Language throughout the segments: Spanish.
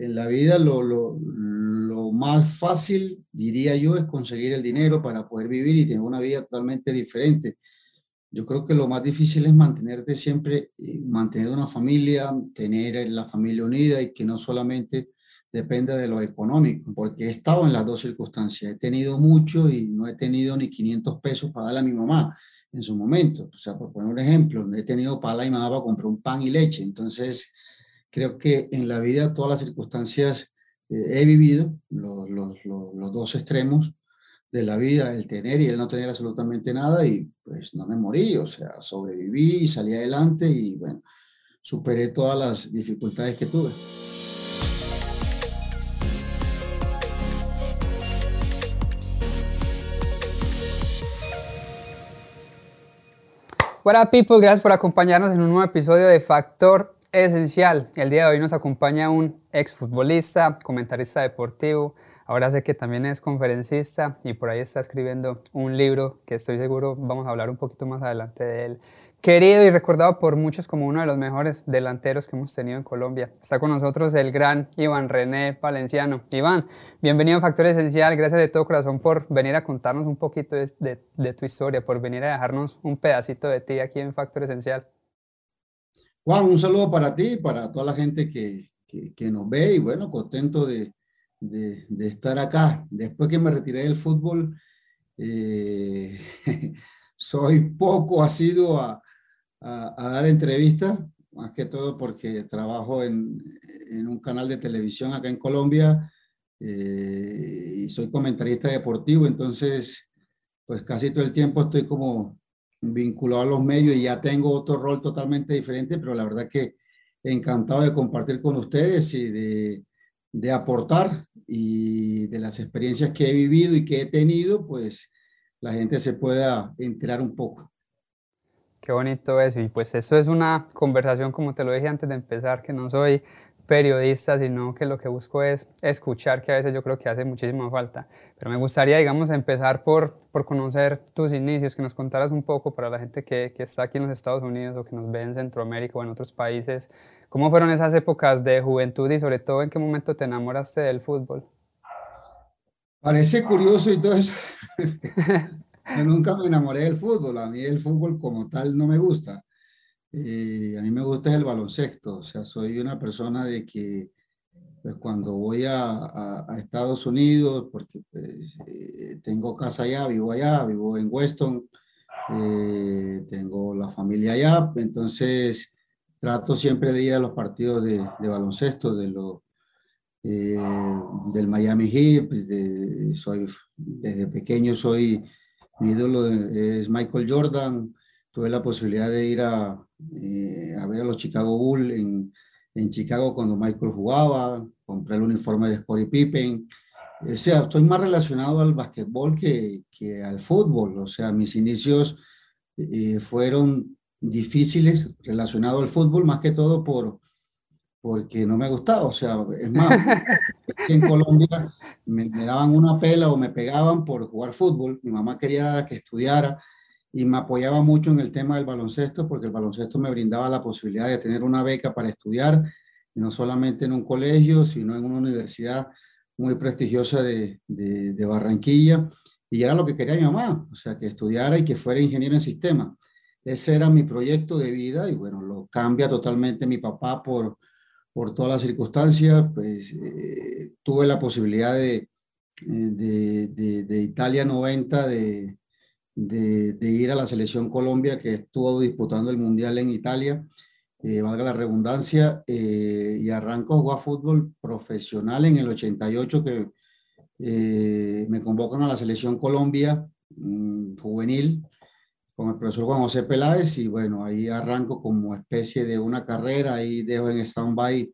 en la vida lo, lo, más fácil, diría yo, es conseguir el dinero para poder vivir y tener una vida totalmente diferente. Yo creo que lo más difícil es mantenerte siempre, eh, mantener una familia, tener la familia unida y que no solamente dependa de lo económico, porque he estado en las dos circunstancias. He tenido mucho y no he tenido ni 500 pesos para darle a mi mamá en su momento. O sea, por poner un ejemplo, he tenido para la mi mamá para comprar un pan y leche. Entonces, creo que en la vida todas las circunstancias eh, he vivido, los, los, los, los dos extremos, de la vida, el tener y el no tener absolutamente nada y pues no me morí, o sea, sobreviví salí adelante y bueno, superé todas las dificultades que tuve. Hola people, gracias por acompañarnos en un nuevo episodio de Factor Esencial. El día de hoy nos acompaña un exfutbolista, comentarista deportivo, Ahora sé que también es conferencista y por ahí está escribiendo un libro que estoy seguro vamos a hablar un poquito más adelante de él. Querido y recordado por muchos como uno de los mejores delanteros que hemos tenido en Colombia. Está con nosotros el gran Iván René Valenciano. Iván, bienvenido a Factor Esencial. Gracias de todo corazón por venir a contarnos un poquito de, de, tu historia, por venir a dejarnos un pedacito de ti aquí en Factor Esencial. Juan, un saludo para ti, para toda la gente que, que, nos ve y bueno, contento de, de, estar acá. Después que me retiré del fútbol, eh, soy poco asiduo a, a, dar entrevistas, más que todo porque trabajo en, en un canal de televisión acá en Colombia eh, y soy comentarista deportivo, entonces pues casi todo el tiempo estoy como vinculado a los medios y ya tengo otro rol totalmente diferente, pero la verdad que encantado de compartir con ustedes y de, de aportar y de las experiencias que he vivido y que he tenido, pues la gente se pueda enterar un poco. Qué bonito eso. Y pues eso es una conversación, como te lo dije antes de empezar, que no soy periodista, sino que lo que busco es escuchar, que a veces yo creo que hace muchísima falta. Pero me gustaría, digamos, empezar por, por conocer tus inicios, que nos contaras un poco para la gente que, que está aquí en los Estados Unidos o que nos ve en Centroamérica o en otros países, ¿cómo fueron esas épocas de juventud y sobre todo en qué momento te enamoraste del fútbol? Parece curioso y todo eso. yo nunca me enamoré del fútbol, a mí el fútbol como tal no me gusta eh, a mí me gusta el baloncesto, o sea, soy una persona de que pues cuando voy a, a, Estados Unidos, porque pues, eh, tengo casa allá, vivo allá, vivo en Weston, eh, tengo la familia allá, entonces trato siempre de ir a los partidos de, de baloncesto, de lo, del Miami Heat, pues de, soy, desde pequeño soy, mi ídolo es Michael Jordan, tuve la posibilidad de ir a, eh, a ver a los Chicago Bulls en, en, Chicago cuando Michael jugaba, compré el uniforme de Scottie Pippen. O sea, estoy más relacionado al básquetbol que, que al fútbol. O sea, mis inicios eh, fueron difíciles relacionados al fútbol, más que todo por, porque no me gustaba. O sea, es más, en Colombia me, me, daban una pela o me pegaban por jugar fútbol. Mi mamá quería que estudiara y me apoyaba mucho en el tema del baloncesto porque el baloncesto me brindaba la posibilidad de tener una beca para estudiar, no solamente en un colegio, sino en una universidad muy prestigiosa de, de, Barranquilla. Y era lo que quería mi mamá, o sea, que estudiara y que fuera ingeniero en sistemas. Ese era mi proyecto de vida y bueno, lo cambia totalmente mi papá por, por todas las circunstancias. Pues eh, tuve la posibilidad de, de, de, de Italia 90, de, de, ir a la selección Colombia que estuvo disputando el Mundial en Italia, eh, valga la redundancia, eh, y arranco a jugar fútbol profesional en el 88 que eh, me convocan a la selección Colombia mm, juvenil con el profesor Juan José Peláez y bueno, ahí arranco como especie de una carrera, ahí dejo en stand-by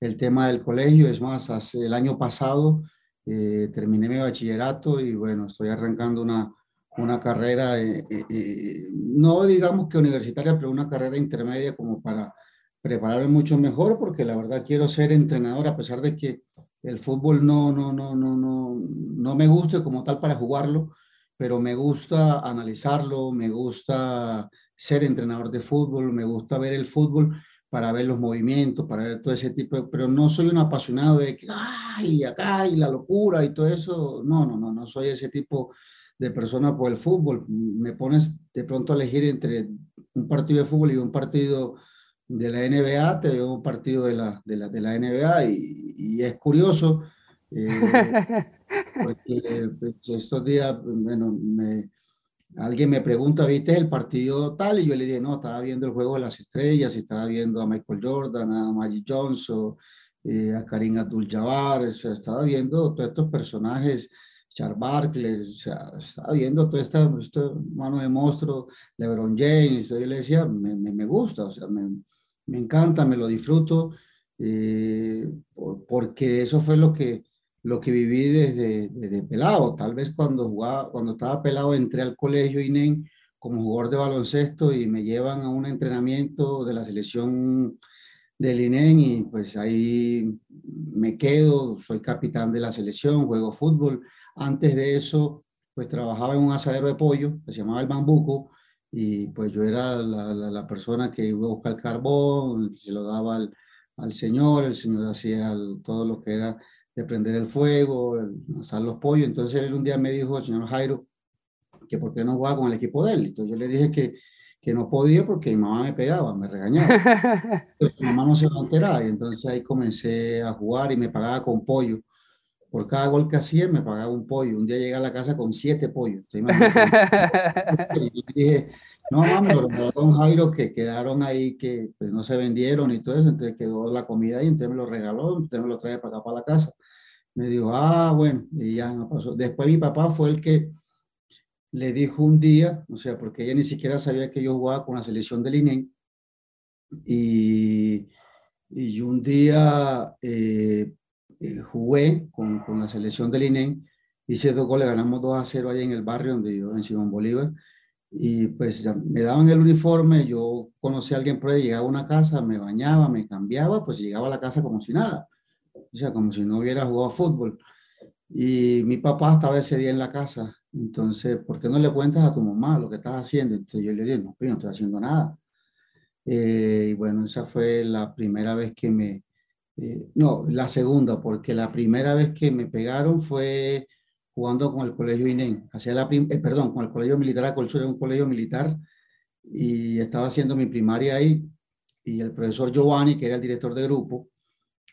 el tema del colegio, es más, hace, el año pasado terminé mi bachillerato y bueno, estoy arrancando una, una carrera, eh, eh, eh, no digamos que universitaria, pero una carrera intermedia como para prepararme mucho mejor, porque la verdad quiero ser entrenador, a pesar de que el fútbol no, no, no, no, no, no me guste como tal para jugarlo, pero me gusta analizarlo, me gusta ser entrenador de fútbol, me gusta ver el fútbol para ver los movimientos, para ver todo ese tipo, pero no soy un apasionado de que, ay, acá, y la locura y todo eso. No, no, no, no soy ese tipo persona por el fútbol. Me pones de pronto a elegir entre un partido de fútbol y un partido de la NBA, te veo un partido de la, de la, de la NBA y, y, es curioso, eh, porque pues, estos días, bueno, me, alguien me pregunta, ¿viste el partido tal? Y yo le dije, no, estaba viendo el juego de las estrellas, y estaba viendo a Michael Jordan, a Magic Johnson, eh, a Karim Abdul-Jabbar, estaba viendo todos estos personajes, Charles Barkley, o sea, estaba viendo todo esta, este mano de monstruo, LeBron James, yo le decía, me, me, me gusta, o sea, me, me, encanta, me lo disfruto, eh, porque eso fue lo que lo que viví desde, desde, pelado. Tal vez cuando jugaba, cuando estaba pelado entré al colegio INEN como jugador de baloncesto y me llevan a un entrenamiento de la selección del INEN y pues ahí me quedo, soy capitán de la selección, juego fútbol. Antes de eso, pues trabajaba en un asadero de pollo que se llamaba El Bambuco y pues yo era la, la, persona que iba a buscar el carbón, se lo daba al, al señor, el señor hacía todo lo que era de prender el fuego, asar los pollos. Entonces él un día me dijo, el señor Jairo, que por qué no jugaba con el equipo de él. Entonces yo le dije que, que no podía porque mi mamá me pegaba, me regañaba. Entonces, mi mamá no se lo enteraba y entonces ahí comencé a jugar y me pagaba con pollo. Por cada gol que hacía me pagaba un pollo. Un día llegué a la casa con siete pollos. y dije, no, mami, lo regalaron Jairo que quedaron ahí, que pues, no se vendieron y todo eso, entonces quedó la comida ahí, entonces me lo regaló, entonces me lo trae para acá, para la casa. Me dijo, ah, bueno, y ya no pasó. Después mi papá fue el que le dijo un día, o sea, porque ella ni siquiera sabía que yo jugaba con la selección del INE, y, y un día eh, eh, jugué con, con, la selección del INE, hice dos goles, ganamos 2 a 0 ahí en el barrio donde yo, en Simón Bolívar, y pues ya me daban el uniforme, yo conocí a alguien por ahí, llegaba a una casa, me bañaba, me cambiaba, pues llegaba a la casa como si nada, o sea, como si no hubiera jugado fútbol. Y mi papá estaba ese día en la casa, entonces, ¿por qué no le cuentas a tu mamá lo que estás haciendo? Entonces yo le dije, no, pues no estoy haciendo nada. Eh, y bueno, esa fue la primera vez que me, eh, no, la segunda, porque la primera vez que me pegaron fue jugando con el colegio INEN, hacía la eh, perdón, con el colegio militar Acolsur, un colegio militar, y estaba haciendo mi primaria ahí, y el profesor Giovanni, que era el director de grupo,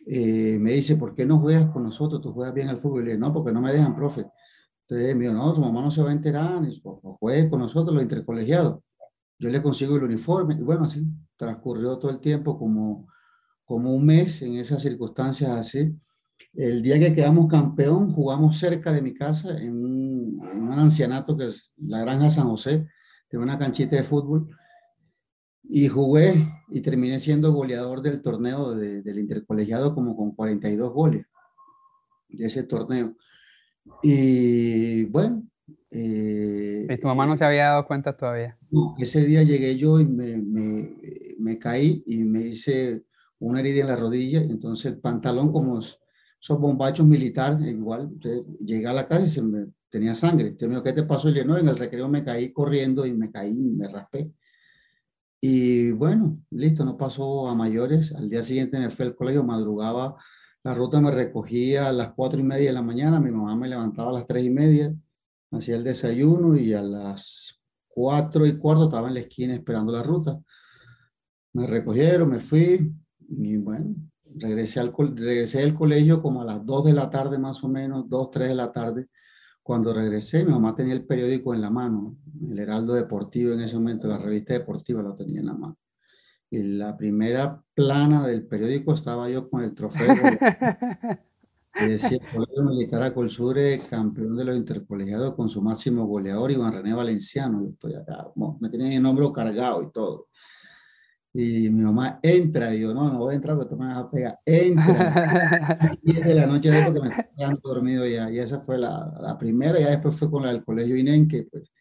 eh, me dice, ¿por qué no juegas con nosotros? Tú juegas bien al fútbol. Y le dije, no, porque no me dejan, profe. Entonces me dijo, no, tu mamá no se va a enterar, ni juegue con nosotros los intercolegiados. Yo le consigo el uniforme, y bueno, así transcurrió todo el tiempo como, como un mes en esas circunstancias así. El día que quedamos campeón, jugamos cerca de mi casa, en un, en un ancianato que es la Granja San José, de una canchita de fútbol, y jugué y terminé siendo goleador del torneo de, del intercolegiado como con 42 goles de ese torneo. Y bueno. Eh, ¿Y tu mamá no se había dado cuenta todavía? No, ese día llegué yo y me, me, me caí y me hice una herida en la rodilla, entonces el pantalón como esos bombachos militares, igual, llegué a la casa y se me tenía sangre. Entonces me dijo, ¿qué te pasó? Y yo, no, en el recreo me caí corriendo y me caí, me raspé. Y bueno, listo, no pasó a mayores. Al día siguiente me fui al colegio, madrugaba, la ruta me recogía a las cuatro y media de la mañana, mi mamá me levantaba a las tres y media, hacía el desayuno y a las cuatro y cuarto estaba en la esquina esperando la ruta. Me recogieron, me fui y bueno, regresé al, regresé al colegio como a las 2 de la tarde más o menos, 2, 3 de la tarde. Cuando regresé, mi mamá tenía el periódico en la mano, el Heraldo Deportivo en ese momento, la revista deportiva la tenía en la mano. Y la primera plana del periódico estaba yo con el trofeo. que decía Colegio Militar Acolsure, campeón de los intercolegiados con su máximo goleador, Iván René Valenciano. Yo estoy acá, me tenían el nombre cargado y todo. Y mi mamá entra, y yo, no, no voy a entrar porque tú me vas a pegar. Entra. y de la noche porque me estaba quedando dormido ya. Y esa fue la, la primera. Ya después fue con la del colegio INEN, que pues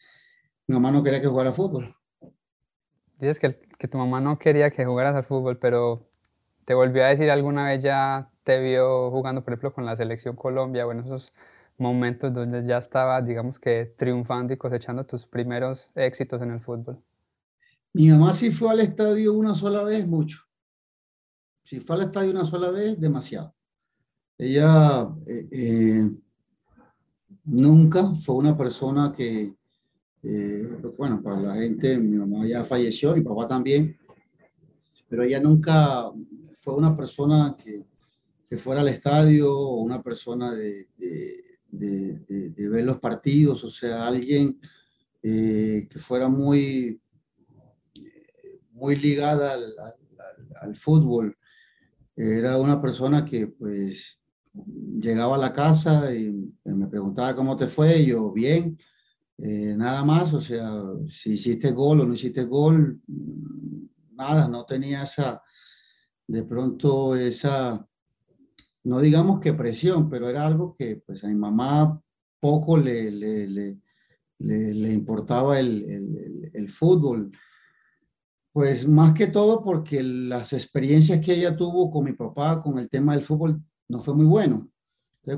mi mamá no quería que jugara fútbol. Dices que, que tu mamá no quería que jugaras al fútbol, pero ¿te volvió a decir alguna vez ya te vio jugando, por ejemplo, con la selección Colombia, bueno, esos momentos donde ya estaba, digamos que triunfando y cosechando tus primeros éxitos en el fútbol? Mi mamá sí fue al estadio una sola vez, mucho. si fue al estadio una sola vez, demasiado. Ella eh, eh, nunca fue una persona que, eh, bueno, para la gente, mi mamá ya falleció, mi papá también, pero ella nunca fue una persona que, que fuera al estadio o una persona de, de, de, ver los partidos, o sea, alguien que fuera muy, muy ligada al, al, al, fútbol. Era una persona que pues llegaba a la casa y me preguntaba cómo te fue, yo bien, eh, nada más, o sea, si hiciste gol o no hiciste gol, nada, no tenía esa, de pronto esa, no digamos que presión, pero era algo que pues a mi mamá poco le, le, le, le importaba el, el, el, fútbol. Pues más que todo porque las experiencias que ella tuvo con mi papá con el tema del fútbol no fue muy bueno.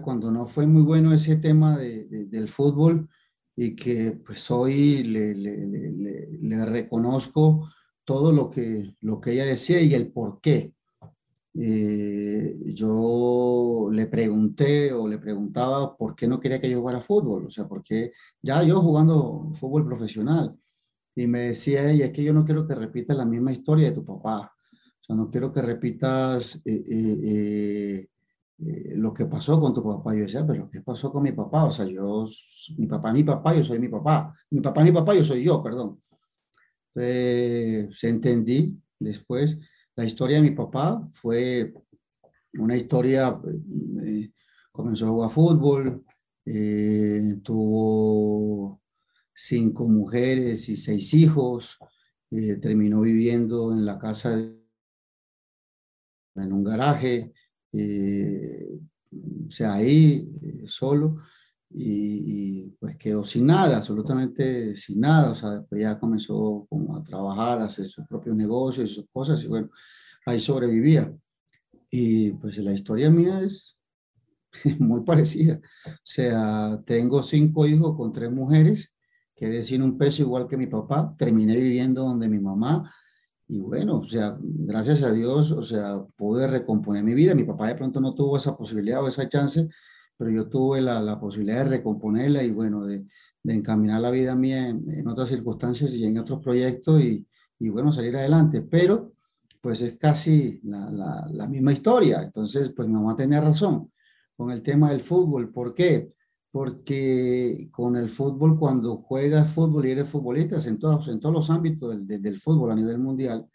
Cuando no fue muy bueno ese tema de, del fútbol y que pues hoy le, reconozco todo lo que, lo que ella decía y el por qué. Eh, yo le pregunté o le preguntaba por qué no quería que yo jugara fútbol, o sea, porque ya yo jugando fútbol profesional. Y me decía ella, es que yo no quiero que repitas la misma historia de tu papá. O sea, no quiero que repitas eh, eh, eh lo que pasó con tu papá. Yo decía, pero ¿qué pasó con mi papá? O sea, yo, mi papá, mi papá, yo soy mi papá. Mi papá, mi papá, yo soy yo, perdón. Entonces, entendí después. La historia de mi papá fue una historia, comenzó a jugar fútbol, tuvo cinco mujeres y seis hijos, eh, terminó viviendo en la casa, de, en un garaje, eh, o sea, ahí eh, solo y, pues quedó sin nada, absolutamente sin nada, o sea, después ya comenzó como a trabajar, a hacer sus propios negocios y sus cosas y bueno, ahí sobrevivía. Y pues la historia mía es muy parecida, o sea, tengo cinco hijos con tres mujeres, quedé sin un peso igual que mi papá, terminé viviendo donde mi mamá, y bueno, o sea, gracias a Dios, o sea, pude recomponer mi vida. Mi papá de pronto no tuvo esa posibilidad o esa chance, pero yo tuve la, la posibilidad de recomponerla y bueno, de, de encaminar la vida mía en, otras circunstancias y en otros proyectos y, y, bueno, salir adelante. Pero pues es casi la, la, la misma historia. Entonces, pues mi mamá tenía razón con el tema del fútbol. ¿Por qué? Porque con el fútbol, cuando juegas fútbol y eres futbolista, en todos, en todos los ámbitos del, del, fútbol a nivel mundial,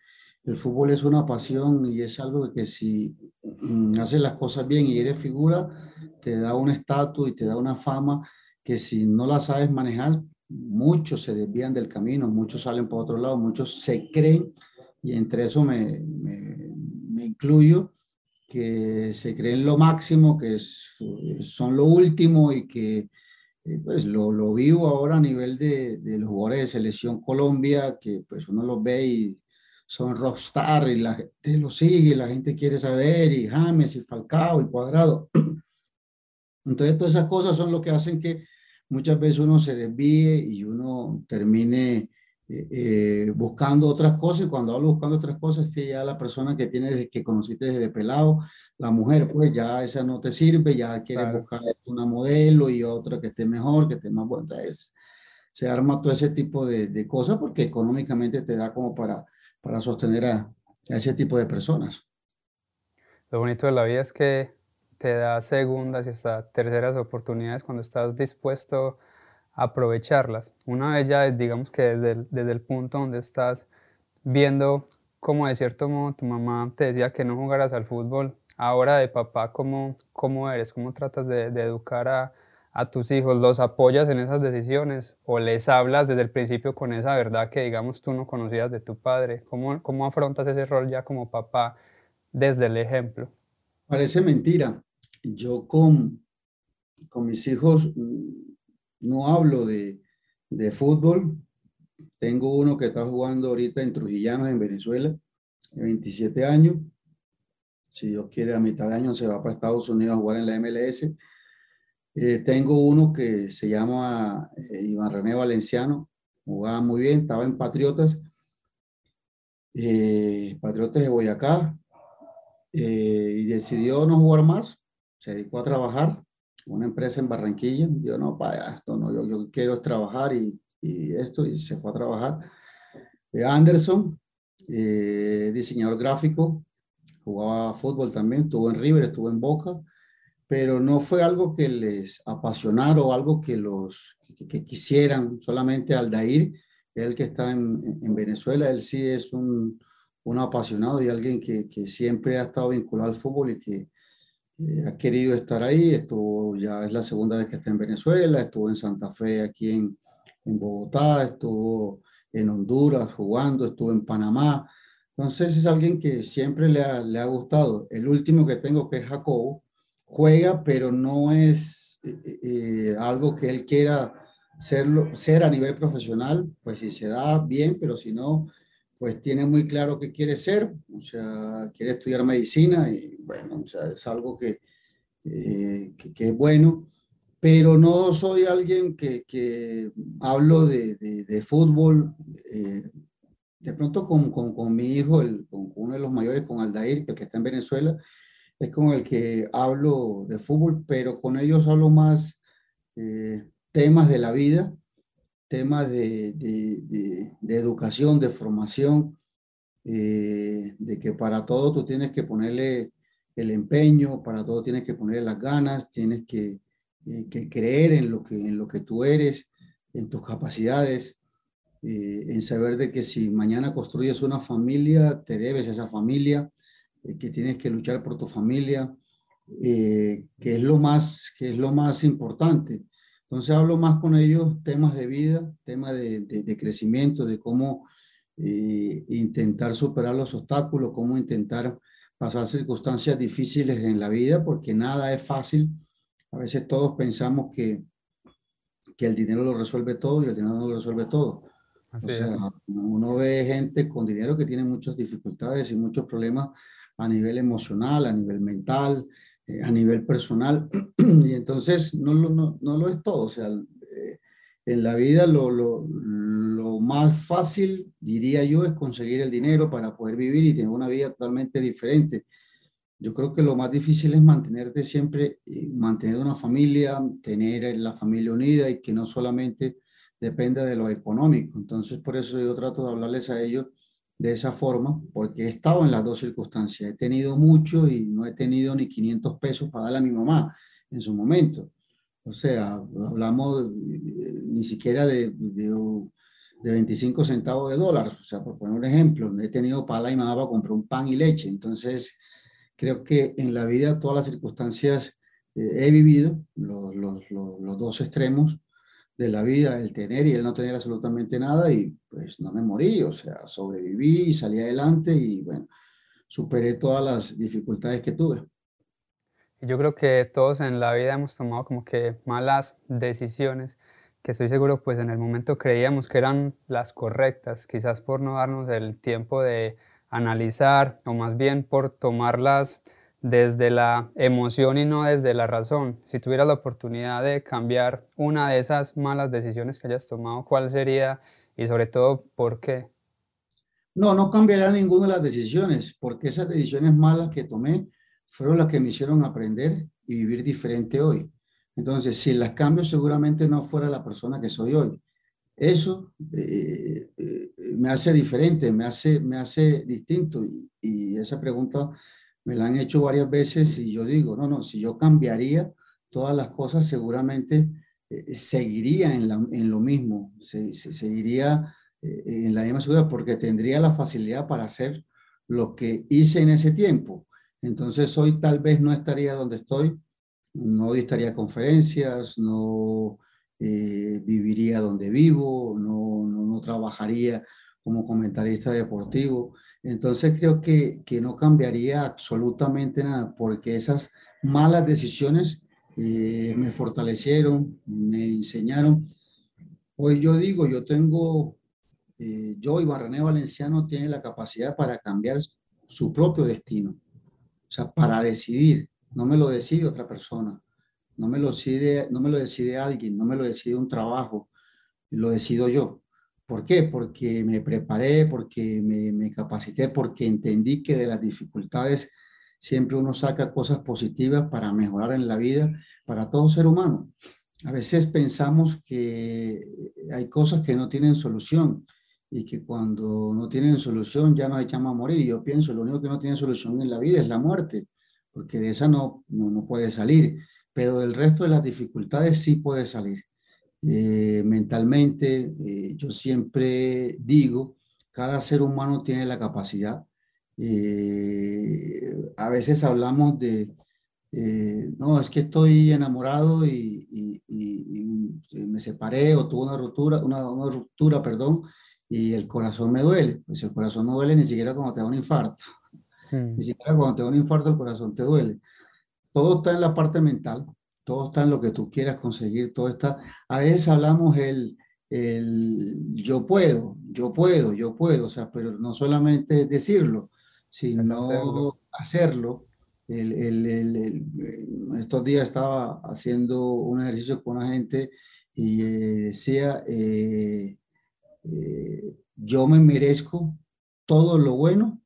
el fútbol es una pasión y es algo que si mm, haces las cosas bien y eres figura, te da un estatus y te da una fama que si no la sabes manejar, muchos se desvían del camino, muchos salen por otro lado, muchos se creen, y entre eso me, me, me incluyo, que se creen lo máximo, que es, son lo último y que eh, pues lo, lo, vivo ahora a nivel de, de, los jugadores de selección Colombia, que pues uno los ve y son rockstar y la gente lo sigue, la gente quiere saber, y James y Falcao y Cuadrado. Entonces todas esas cosas son lo que hacen que muchas veces uno se desvíe y uno termine eh, eh, buscando otras cosas, y cuando hablo buscando otras cosas, es que ya la persona que tienes, que conociste desde pelado, la mujer, pues ya esa no te sirve, ya quieres buscar una modelo y otra que esté mejor, que esté más buena. Entonces, se arma todo ese tipo de, de, cosas porque económicamente te da como para, para sostener a, a ese tipo de personas. Lo bonito de la vida es que te da segundas y hasta terceras oportunidades cuando estás dispuesto aprovecharlas. Una vez ya, digamos que desde el, desde el punto donde estás viendo como de cierto modo tu mamá te decía que no jugaras al fútbol, ahora de papá, ¿cómo, cómo eres? ¿Cómo tratas de, de educar a, a, tus hijos? ¿Los apoyas en esas decisiones o les hablas desde el principio con esa verdad que digamos tú no conocías de tu padre? ¿Cómo, cómo afrontas ese rol ya como papá desde el ejemplo? Parece mentira. Yo con, con mis hijos no hablo de, de fútbol. Tengo uno que está jugando ahorita en Trujillano, en Venezuela, de 27 años. Si Dios quiere, a mitad de año se va para Estados Unidos a jugar en la MLS. Eh, tengo uno que se llama eh, Iván René Valenciano, jugaba muy bien, estaba en Patriotas, eh, Patriotas de Boyacá, y decidió no jugar más, se dedicó a trabajar una empresa en Barranquilla, yo no, para esto no, yo, yo quiero trabajar y, y, esto, y se fue a trabajar. Eh, Anderson, eh, diseñador gráfico, jugaba fútbol también, estuvo en River, estuvo en Boca, pero no fue algo que les apasionara o algo que los que, quisieran, solamente Aldair, el que está en, en Venezuela, él sí es un, un apasionado y alguien que, que, siempre ha estado vinculado al fútbol y que eh, ha querido estar ahí. Estuvo, ya es la segunda vez que está en Venezuela, estuvo en Santa Fe, aquí en, en Bogotá, estuvo en Honduras jugando, estuvo en Panamá. Entonces es alguien que siempre le ha, le ha gustado. El último que tengo, que es Jacobo, juega, pero no es eh, eh, algo que él quiera serlo, ser a nivel profesional, pues si se da bien, pero si no, pues tiene muy claro qué quiere ser, o sea, quiere estudiar medicina y bueno, o sea, es algo que, eh, que, es bueno, pero no soy alguien que, que hablo de, de, fútbol, eh, de pronto con, con, con, mi hijo, el, con uno de los mayores, con Aldair, el que está en Venezuela, es con el que hablo de fútbol, pero con ellos hablo más eh, temas de la vida, temas de, de, de, educación, de formación, eh, de que para todo tú tienes que ponerle el empeño, para todo tienes que ponerle las ganas, tienes que, eh, que creer en lo que, en lo que tú eres, en tus capacidades, eh, en saber de que si mañana construyes una familia, te debes a esa familia, que tienes que luchar por tu familia, que, es lo más, que es lo más importante. Entonces hablo más con ellos temas de vida, temas de, de, crecimiento, de cómo eh, intentar superar los obstáculos, cómo intentar pasar circunstancias difíciles en la vida, porque nada es fácil. A veces todos pensamos que, que el dinero lo resuelve todo y el dinero no lo resuelve todo. Así o sea, uno ve gente con dinero que tiene muchas dificultades y muchos problemas a nivel emocional, a nivel mental, eh, a nivel personal. y entonces no, no, no, lo es todo. O sea, eh, en la vida lo, lo, lo, más fácil, diría yo, es conseguir el dinero para poder vivir y tener una vida totalmente diferente. Yo creo que lo más difícil es mantenerte siempre, mantener una familia, tener la familia unida y que no solamente dependa de lo económico. Entonces, por eso yo trato de hablarles a ellos de esa forma, porque he estado en las dos circunstancias. He tenido mucho y no he tenido ni 500 pesos para darle a mi mamá en su momento. O sea, hablamos eh, ni siquiera de, de, de, 25 centavos de dólares. O sea, por poner un ejemplo, he tenido para y mamá para comprar un pan y leche. Entonces, creo que en la vida todas las circunstancias eh, he vivido, los, los dos extremos, de la vida, el tener y el no tener absolutamente nada y pues no me morí, o sea, sobreviví y salí adelante y bueno, superé todas las dificultades que tuve. Yo creo que todos en la vida hemos tomado como que malas decisiones que estoy seguro pues en el momento creíamos que eran las correctas, quizás por no darnos el tiempo de analizar o más bien por tomarlas desde la emoción y no desde la razón. Si tuvieras la oportunidad de cambiar una de esas malas decisiones que hayas tomado, ¿cuál sería y sobre todo por qué? No, no cambiaría ninguna de las decisiones, porque esas decisiones malas que tomé fueron las que me hicieron aprender y vivir diferente hoy. Entonces, si las cambio, seguramente no fuera la persona que soy hoy. Eso eh, eh, me hace diferente, me hace, me hace distinto. Y esa pregunta me la han hecho varias veces y yo digo, no, no, si yo cambiaría todas las cosas, seguramente eh, seguiría en, la, en, lo mismo, se, seguiría eh, en la misma ciudad porque tendría la facilidad para hacer lo que hice en ese tiempo. Entonces hoy tal vez no estaría donde estoy, no estaría conferencias, no eh, viviría donde vivo, no, no, no trabajaría como comentarista deportivo. Entonces creo que, que no cambiaría absolutamente nada porque esas malas decisiones eh, me fortalecieron, me enseñaron. Hoy yo digo, yo tengo, eh, yo y Barrané Valenciano tiene la capacidad para cambiar su propio destino. O sea, para decidir, no me lo decide otra persona, no me lo decide, no me lo decide alguien, no me lo decide un trabajo, lo decido yo. ¿Por qué? Porque me preparé, porque me, capacité, porque entendí que de las dificultades siempre uno saca cosas positivas para mejorar en la vida para todo ser humano. A veces pensamos que hay cosas que no tienen solución y que cuando no tienen solución ya nos echamos a morir. Yo pienso, lo único que no tiene solución en la vida es la muerte, porque de esa no, no, puede salir, pero del resto de las dificultades sí puede salir. Eh, mentalmente, eh, yo siempre digo, cada ser humano tiene la capacidad. Eh, a veces hablamos de, no, es que estoy enamorado y, me separé o tuve una ruptura, una, una ruptura, perdón, y el corazón me duele. Pues el corazón no duele ni siquiera cuando te da un infarto. Hmm. Ni siquiera cuando te da un infarto el corazón te duele. Todo está en la parte mental, todo está en lo que tú quieras conseguir, todo está... A veces hablamos el, el yo puedo, yo puedo, yo puedo, o sea, pero no solamente decirlo, sino hacerlo. El, el, estos días estaba haciendo un ejercicio con una gente y eh, decía, eh, eh, yo me merezco todo lo bueno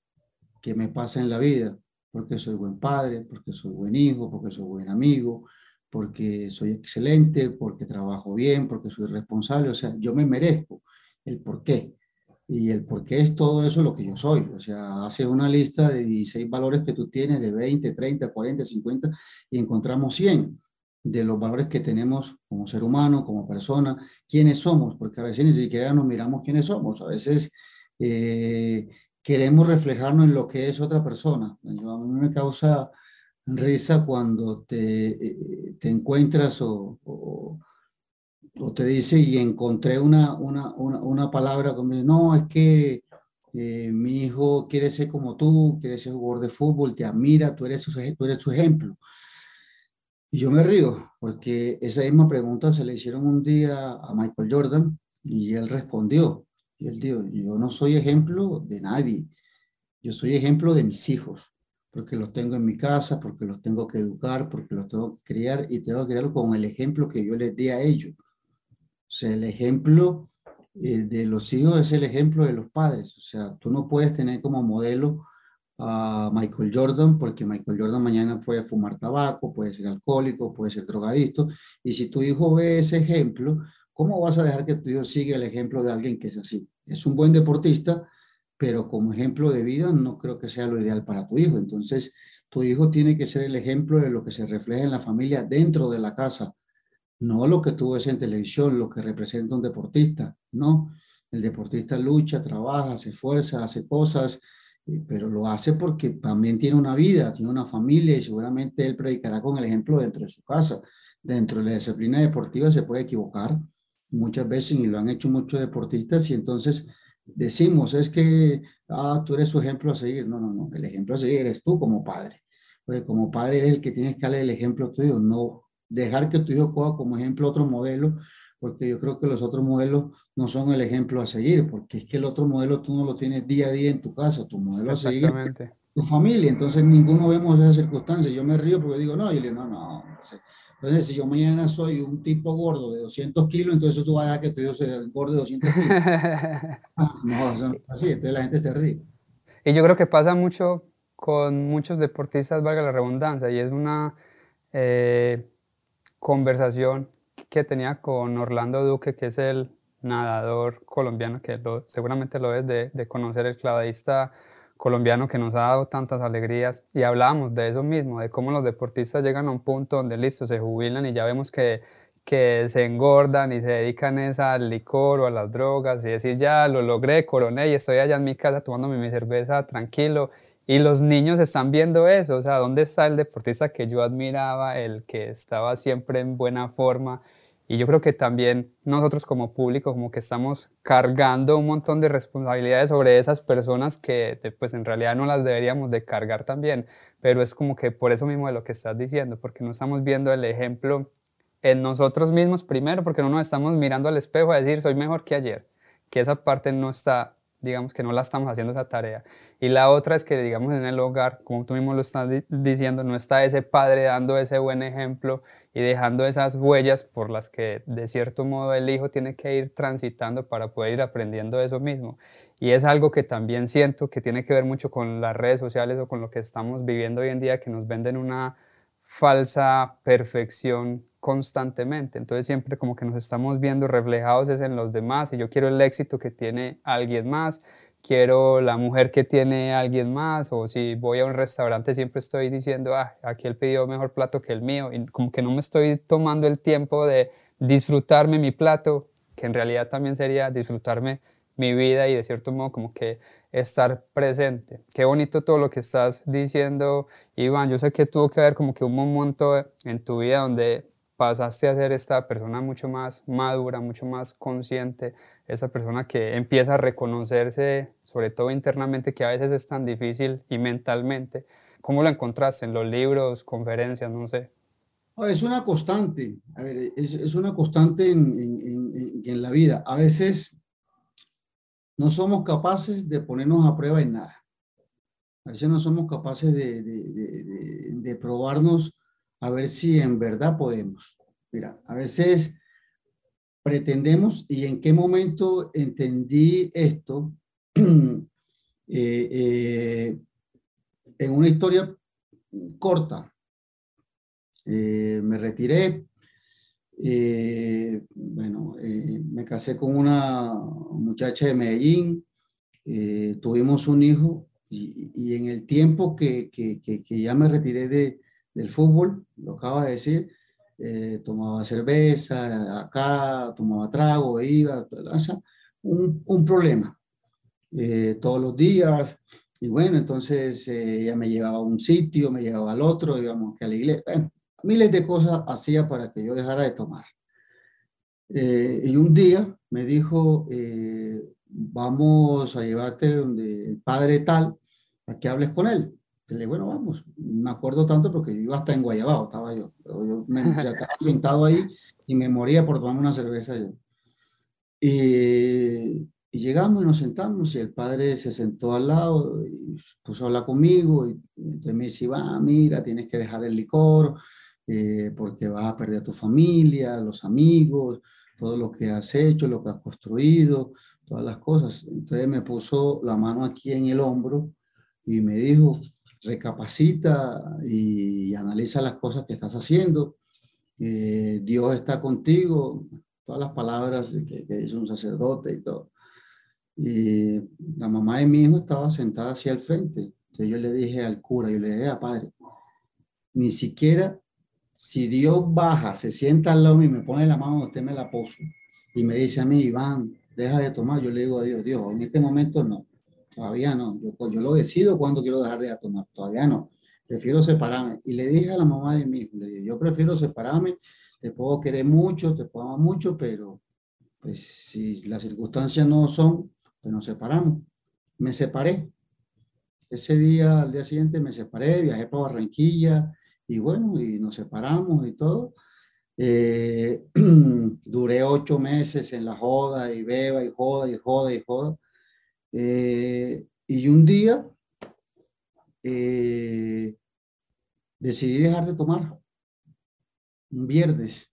que me pasa en la vida, porque soy buen padre, porque soy buen hijo, porque soy buen amigo, porque soy excelente, porque trabajo bien, porque soy responsable, o sea, yo me merezco el por qué. Y el por qué es todo eso lo que yo soy. O sea, haces una lista de 16 valores que tú tienes, de 20, 30, 40, 50, y encontramos 100 de los valores que tenemos como ser humano, como persona, quiénes somos, porque a veces ni siquiera nos miramos quiénes somos, a veces eh, queremos reflejarnos en lo que es otra persona. a mí me causa risa cuando te, eh, te encuentras o, o, te dice y encontré una, una, una, palabra como, no, es que eh, mi hijo quiere ser como tú, quiere ser jugador de fútbol, te admira, tú eres su, tú eres su ejemplo. Y yo me río porque esa misma pregunta se le hicieron un día a Michael Jordan y él respondió. Y él dijo, yo no soy ejemplo de nadie, yo soy ejemplo de mis hijos, porque los tengo en mi casa, porque los tengo que educar, porque los tengo que criar y tengo que criarlos con el ejemplo que yo les di a ellos. O sea, el ejemplo eh, de los hijos es el ejemplo de los padres. O sea, tú no puedes tener como modelo a Michael Jordan, porque Michael Jordan mañana puede fumar tabaco, puede ser alcohólico, puede ser drogadicto, y si tu hijo ve ese ejemplo, ¿cómo vas a dejar que tu hijo siga el ejemplo de alguien que es así? Es un buen deportista, pero como ejemplo de vida no creo que sea lo ideal para tu hijo. Entonces, tu hijo tiene que ser el ejemplo de lo que se refleja en la familia dentro de la casa, no lo que tú ves en televisión, lo que representa un deportista, no. El deportista lucha, trabaja, se esfuerza, hace cosas, pero lo hace porque también tiene una vida, tiene una familia y seguramente él predicará con el ejemplo dentro de su casa. Dentro de la disciplina deportiva se puede equivocar muchas veces y lo han hecho muchos deportistas y entonces decimos es que ah, tú eres su ejemplo a seguir. No, no, no, el ejemplo a seguir eres tú como padre. Porque como padre eres el que tienes que darle el ejemplo a tu hijo, no dejar que tu hijo coja como ejemplo otro modelo porque yo creo que los otros modelos no son el ejemplo a seguir, porque es que el otro modelo tú no lo tienes día a día en tu casa, tu modelo a seguir tu familia, entonces ninguno vemos esas circunstancias. Yo me río porque digo, no, y le no, no. Entonces, si yo mañana soy un tipo gordo de 200 kilos, entonces tú vas a dejar que tu hijo sea gordo de 200 kilos. Ah, no, eso no es así, entonces la gente se ríe. Y yo creo que pasa mucho con muchos deportistas, valga la redundancia, y es una eh, conversación que tenía con Orlando Duque, que es el nadador colombiano, que seguramente lo es de, de, conocer el clavadista colombiano que nos ha dado tantas alegrías. Y hablábamos de eso mismo, de cómo los deportistas llegan a un punto donde listo, se jubilan y ya vemos que, que se engordan y se dedican al licor o a las drogas y decir ya lo logré, coroné y estoy allá en mi casa tomándome mi cerveza tranquilo y los niños están viendo eso, o sea, ¿dónde está el deportista que yo admiraba, el que estaba siempre en buena forma? Y yo creo que también nosotros como público como que estamos cargando un montón de responsabilidades sobre esas personas que pues en realidad no las deberíamos de cargar también, pero es como que por eso mismo de lo que estás diciendo, porque no estamos viendo el ejemplo en nosotros mismos primero, porque no nos estamos mirando al espejo a decir soy mejor que ayer, que esa parte no está digamos que no la estamos haciendo esa tarea. Y la otra es que, digamos, en el hogar, como tú mismo lo estás diciendo, no está ese padre dando ese buen ejemplo y dejando esas huellas por las que, de cierto modo, el hijo tiene que ir transitando para poder ir aprendiendo eso mismo. Y es algo que también siento que tiene que ver mucho con las redes sociales o con lo que estamos viviendo hoy en día, que nos venden una falsa perfección constantemente. Entonces siempre como que nos estamos viendo reflejados es en los demás y yo quiero el éxito que tiene alguien más, quiero la mujer que tiene alguien más o si voy a un restaurante siempre estoy diciendo, ah, aquí él pidió mejor plato que el mío y como que no me estoy tomando el tiempo de disfrutarme mi plato, que en realidad también sería disfrutarme mi vida y de cierto modo como que estar presente. Qué bonito todo lo que estás diciendo, Iván. Yo sé que tuvo que ver como que un momento en tu vida donde pasaste a ser esta persona mucho más madura, mucho más consciente, esa persona que empieza a reconocerse, sobre todo internamente, que a veces es tan difícil y mentalmente. ¿Cómo lo encontraste en los libros, conferencias, no sé? Es una constante, a ver, es, es una constante en, en, en, la vida. A veces no somos capaces de ponernos a prueba en nada. A veces no somos capaces de, de, de, de probarnos a ver si en verdad podemos. Mira, a veces pretendemos y en qué momento entendí esto eh, eh, en una historia corta. Eh, me retiré, bueno, me casé con una muchacha de Medellín, tuvimos un hijo y, en el tiempo que, que, que ya me retiré de, del fútbol, lo acaba de decir, eh, tomaba cerveza acá, tomaba trago, iba, un, un problema eh, todos los días. Y bueno, entonces eh, ella me llevaba a un sitio, me llevaba al otro, íbamos que a la iglesia. Miles de cosas hacía para que yo dejara de tomar. y un día me dijo, vamos a llevarte donde el padre tal, a que hables con él. Le dije, bueno, vamos. Me acuerdo tanto porque iba hasta en Guayabao, estaba yo. Yo me estaba sentado ahí y me moría por tomar una cerveza yo. Y, llegamos y nos sentamos y el padre se sentó al lado y puso a hablar conmigo y, entonces me dice, va, mira, tienes que dejar el licor eh, porque vas a perder a tu familia, los amigos, todo lo que has hecho, lo que has construido, todas las cosas. Entonces me puso la mano aquí en el hombro y me dijo, recapacita y analiza las cosas que estás haciendo. Eh, Dios está contigo, todas las palabras que, que, dice un sacerdote y todo. Y la mamá de mi hijo estaba sentada hacia el frente. Entonces yo le dije al cura, yo le dije, a padre, ni siquiera si Dios baja, se sienta al lado y me pone la mano, usted me la puso y me dice a mí, Iván, deja de tomar, yo le digo a Dios, Dios, en este momento no. Todavía no. Yo, pues, yo lo decido cuando quiero dejar de tomar. Todavía no. Prefiero separarme. Y le dije a la mamá de mi hijo, le dije, yo prefiero separarme. Te puedo querer mucho, te puedo amar mucho, pero pues si las circunstancias no son, pues nos separamos. Me separé. Ese día, al día siguiente, me separé, viajé para Barranquilla y bueno, y nos separamos y todo. Eh, duré ocho meses en la joda y beba y joda y joda y joda. Eh, y un día eh, decidí dejar de tomar. Un viernes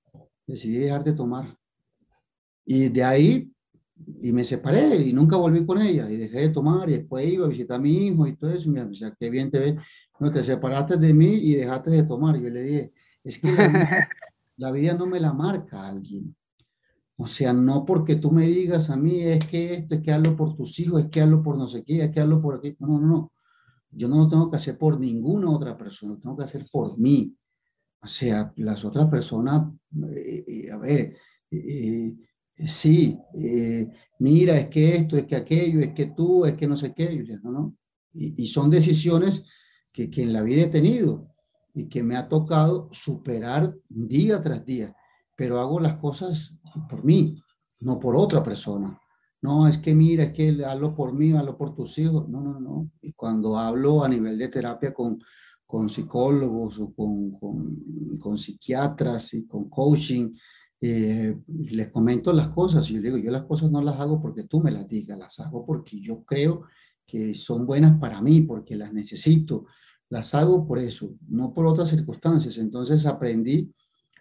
decidí dejar de tomar. Y de ahí, y me separé y nunca volví con ella. Y dejé de tomar y después iba a visitar a mi hijo y todo eso. Y me decía, qué bien te ves. No, te separaste de mí y dejaste de tomar. Yo le dije, es que la vida no me la marca alguien. O sea, no porque tú me digas a mí, es que esto, es que hazlo por tus hijos, es que hazlo por no sé qué, es que hazlo por aquí. No, no, no. Yo no lo tengo que hacer por ninguna otra persona, lo tengo que hacer por mí. O sea, las otras personas, eh, eh, a ver, eh, sí, mira, es que esto, es que aquello, es que tú, es que no sé qué. no, no. Y, y son decisiones que, que en la vida he tenido y que me ha tocado superar día tras día pero hago las cosas por mí, no por otra persona. No, es que mira, es que hablo por mí, hablo por tus hijos. No, no, no. Y cuando hablo a nivel de terapia con, con psicólogos o con, con, con psiquiatras y con coaching, eh, les comento las cosas yo digo, yo las cosas no las hago porque tú me las digas, las hago porque yo creo que son buenas para mí, porque las necesito, las hago por eso, no por otras circunstancias. Entonces aprendí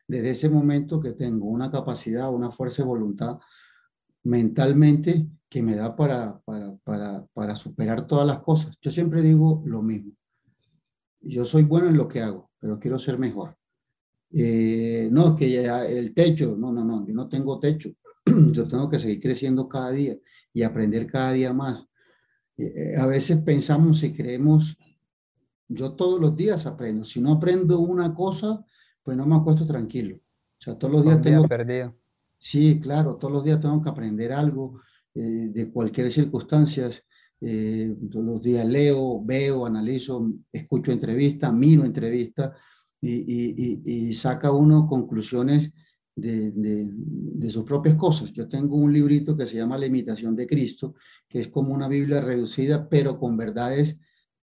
desde ese momento que tengo una capacidad, una fuerza de voluntad mentalmente que me da para, para, para, para superar todas las cosas. Yo siempre digo lo mismo. Yo soy bueno en lo que hago, pero quiero ser mejor. Eh, no, que ya el techo, no, no, no, yo no tengo techo. yo tengo que seguir creciendo cada día y aprender cada día más. Eh, eh, a veces pensamos y creemos, yo todos los días aprendo. Si no aprendo una cosa, pues no me acuesto tranquilo. O sea, todos los días tengo... Perdido. Sí, claro, todos los días tengo que aprender algo de cualquier circunstancia. todos los días leo, veo, analizo, escucho entrevistas, miro entrevistas y, saca uno conclusiones de, sus propias cosas. Yo tengo un librito que se llama La imitación de Cristo, que es como una Biblia reducida, pero con verdades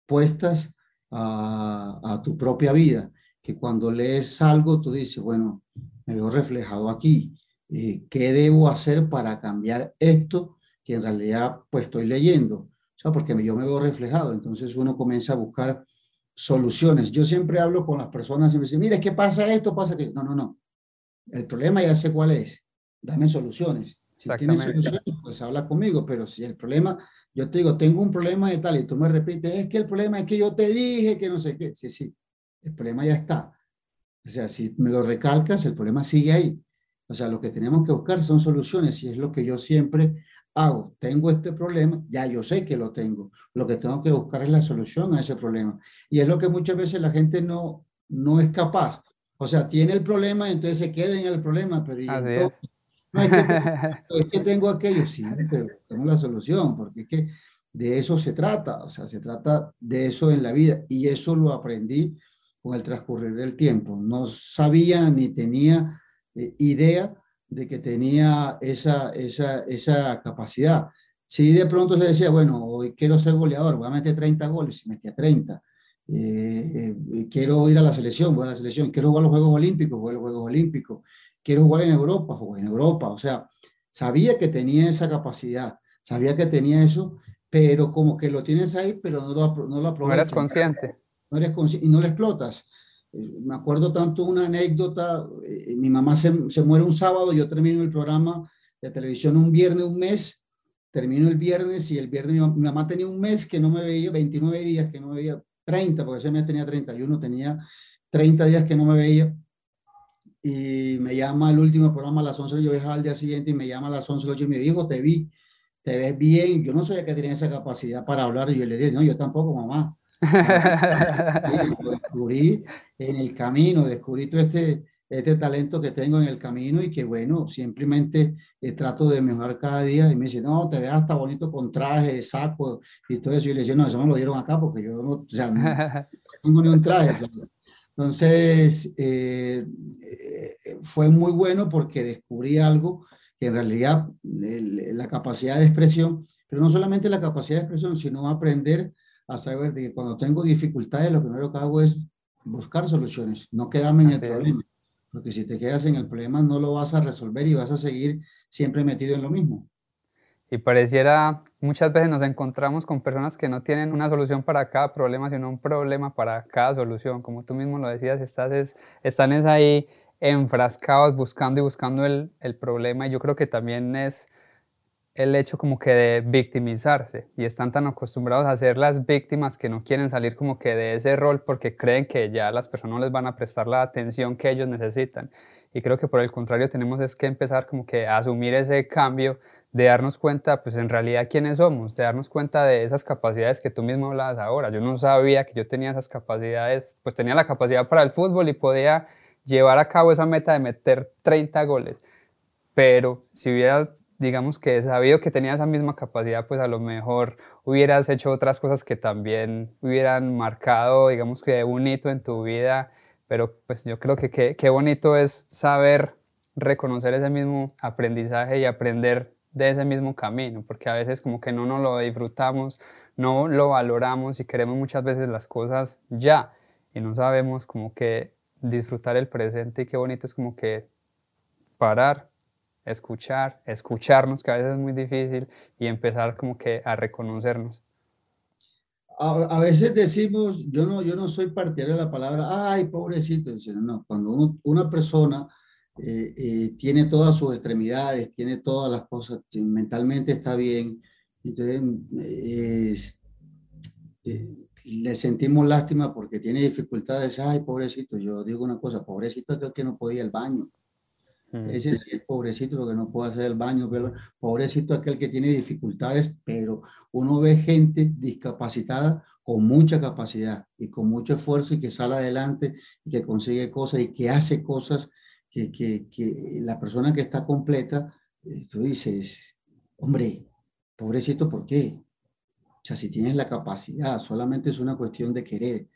puestas a, tu propia vida, que cuando lees algo tú dices, bueno, me veo reflejado aquí, eh, ¿qué debo hacer para cambiar esto que en realidad pues estoy leyendo? O sea, porque yo me veo reflejado, entonces uno comienza a buscar soluciones. Yo siempre hablo con las personas y me dicen, mire, ¿qué pasa esto? Pasa que... No, no, no. El problema ya sé cuál es. Dame soluciones. Si tienes soluciones, pues habla conmigo, pero si el problema, yo te digo, tengo un problema de tal y tú me repites, es que el problema es que yo te dije que no sé qué. Sí, sí, el problema ya está. O sea, si me lo recalcas, el problema sigue ahí. O sea, lo que tenemos que buscar son soluciones y es lo que yo siempre hago, tengo este problema, ya yo sé que lo tengo. Lo que tengo que buscar es la solución a ese problema. Y es lo que muchas veces la gente no, no es capaz. O sea, tiene el problema, entonces se queda en el problema, pero no es que, es que tengo aquello, sí, pero tengo la solución, porque es que de eso se trata, o sea, se trata de eso en la vida y eso lo aprendí con el transcurrir del tiempo. No sabía ni tenía eh, idea de que tenía esa, esa, esa capacidad. Si de pronto se decía, bueno, hoy quiero ser goleador, voy a meter 30 goles, y metía 30. Eh, eh, quiero ir a la selección, voy a la selección. Quiero jugar los Juegos Olímpicos, voy a los Juegos Olímpicos. Quiero jugar en Europa, juego en Europa. O sea, sabía que tenía esa capacidad, sabía que tenía eso, pero como que lo tienes ahí, pero no lo, no lo aprovechas. No eres consciente. No eres y no lo explotas. Eh, me acuerdo tanto una anécdota, eh, mi mamá se, se, muere un sábado, yo termino el programa de televisión un viernes, un mes, termino el viernes y el viernes mi, mamá tenía un mes que no me veía, 29 días que no me veía, 30, porque ese mes tenía 31, tenía 30 días que no me veía. Y me llama el último programa a las 11, yo viajaba al día siguiente y me llama a las 11 y me dijo, te vi, te ves bien. Yo no sabía que tenía esa capacidad para hablar y yo le dije, no, yo tampoco, mamá lo descubrí en el camino, descubrí todo este, este talento que tengo en el camino y que bueno, simplemente eh, trato de mejorar cada día y me dice, no, te ves hasta bonito con traje, saco y todo eso. Y le dije, no, eso me lo dieron acá porque yo no, o sea, no, tengo ni un traje. Entonces, eh, eh, fue muy bueno porque descubrí algo que en realidad la capacidad de expresión, pero no solamente la capacidad de expresión, sino aprender a saber de que cuando tengo dificultades, lo primero que hago es buscar soluciones, no quedarme en el problema. Porque si te quedas en el problema, no lo vas a resolver y vas a seguir siempre metido en lo mismo. Y pareciera, muchas veces nos encontramos con personas que no tienen una solución para cada problema, sino un problema para cada solución. Como tú mismo lo decías, estás es, están es ahí enfrascados buscando y buscando el, el problema. Y yo creo que también es el hecho como que de victimizarse y están tan acostumbrados a ser las víctimas que no quieren salir como que de ese rol porque creen que ya las personas no les van a prestar la atención que ellos necesitan. Y creo que por el contrario tenemos es que empezar como que a asumir ese cambio de darnos cuenta pues en realidad quiénes somos, de darnos cuenta de esas capacidades que tú mismo hablabas ahora. Yo no sabía que yo tenía esas capacidades, pues tenía la capacidad para el fútbol y podía llevar a cabo esa meta de meter 30 goles. Pero si hubiera digamos que sabido que tenía esa misma capacidad, pues a lo mejor hubieras hecho otras cosas que también hubieran marcado, digamos que un hito en tu vida, pero pues yo creo que qué bonito es saber reconocer ese mismo aprendizaje y aprender de ese mismo camino, porque a veces como que no nos lo disfrutamos, no lo valoramos y queremos muchas veces las cosas ya y no sabemos como que disfrutar el presente y qué bonito es como que parar, escuchar, escucharnos, que a veces es muy difícil, y empezar como que a reconocernos. A, veces decimos, yo no, yo no soy partidario de la palabra, ay, pobrecito, no, cuando una persona eh, eh, tiene todas sus extremidades, tiene todas las cosas, mentalmente está bien, entonces eh, le sentimos lástima porque tiene dificultades, ay, pobrecito, yo digo una cosa, pobrecito aquel que no podía el baño, ese sí es pobrecito porque no puede hacer el baño, pero pobrecito aquel que tiene dificultades, pero uno ve gente discapacitada con mucha capacidad y con mucho esfuerzo y que sale adelante y que consigue cosas y que hace cosas que, que, que la persona que está completa, eh, tú dices, hombre, pobrecito, ¿por qué? O sea, si tienes la capacidad, solamente es una cuestión de querer,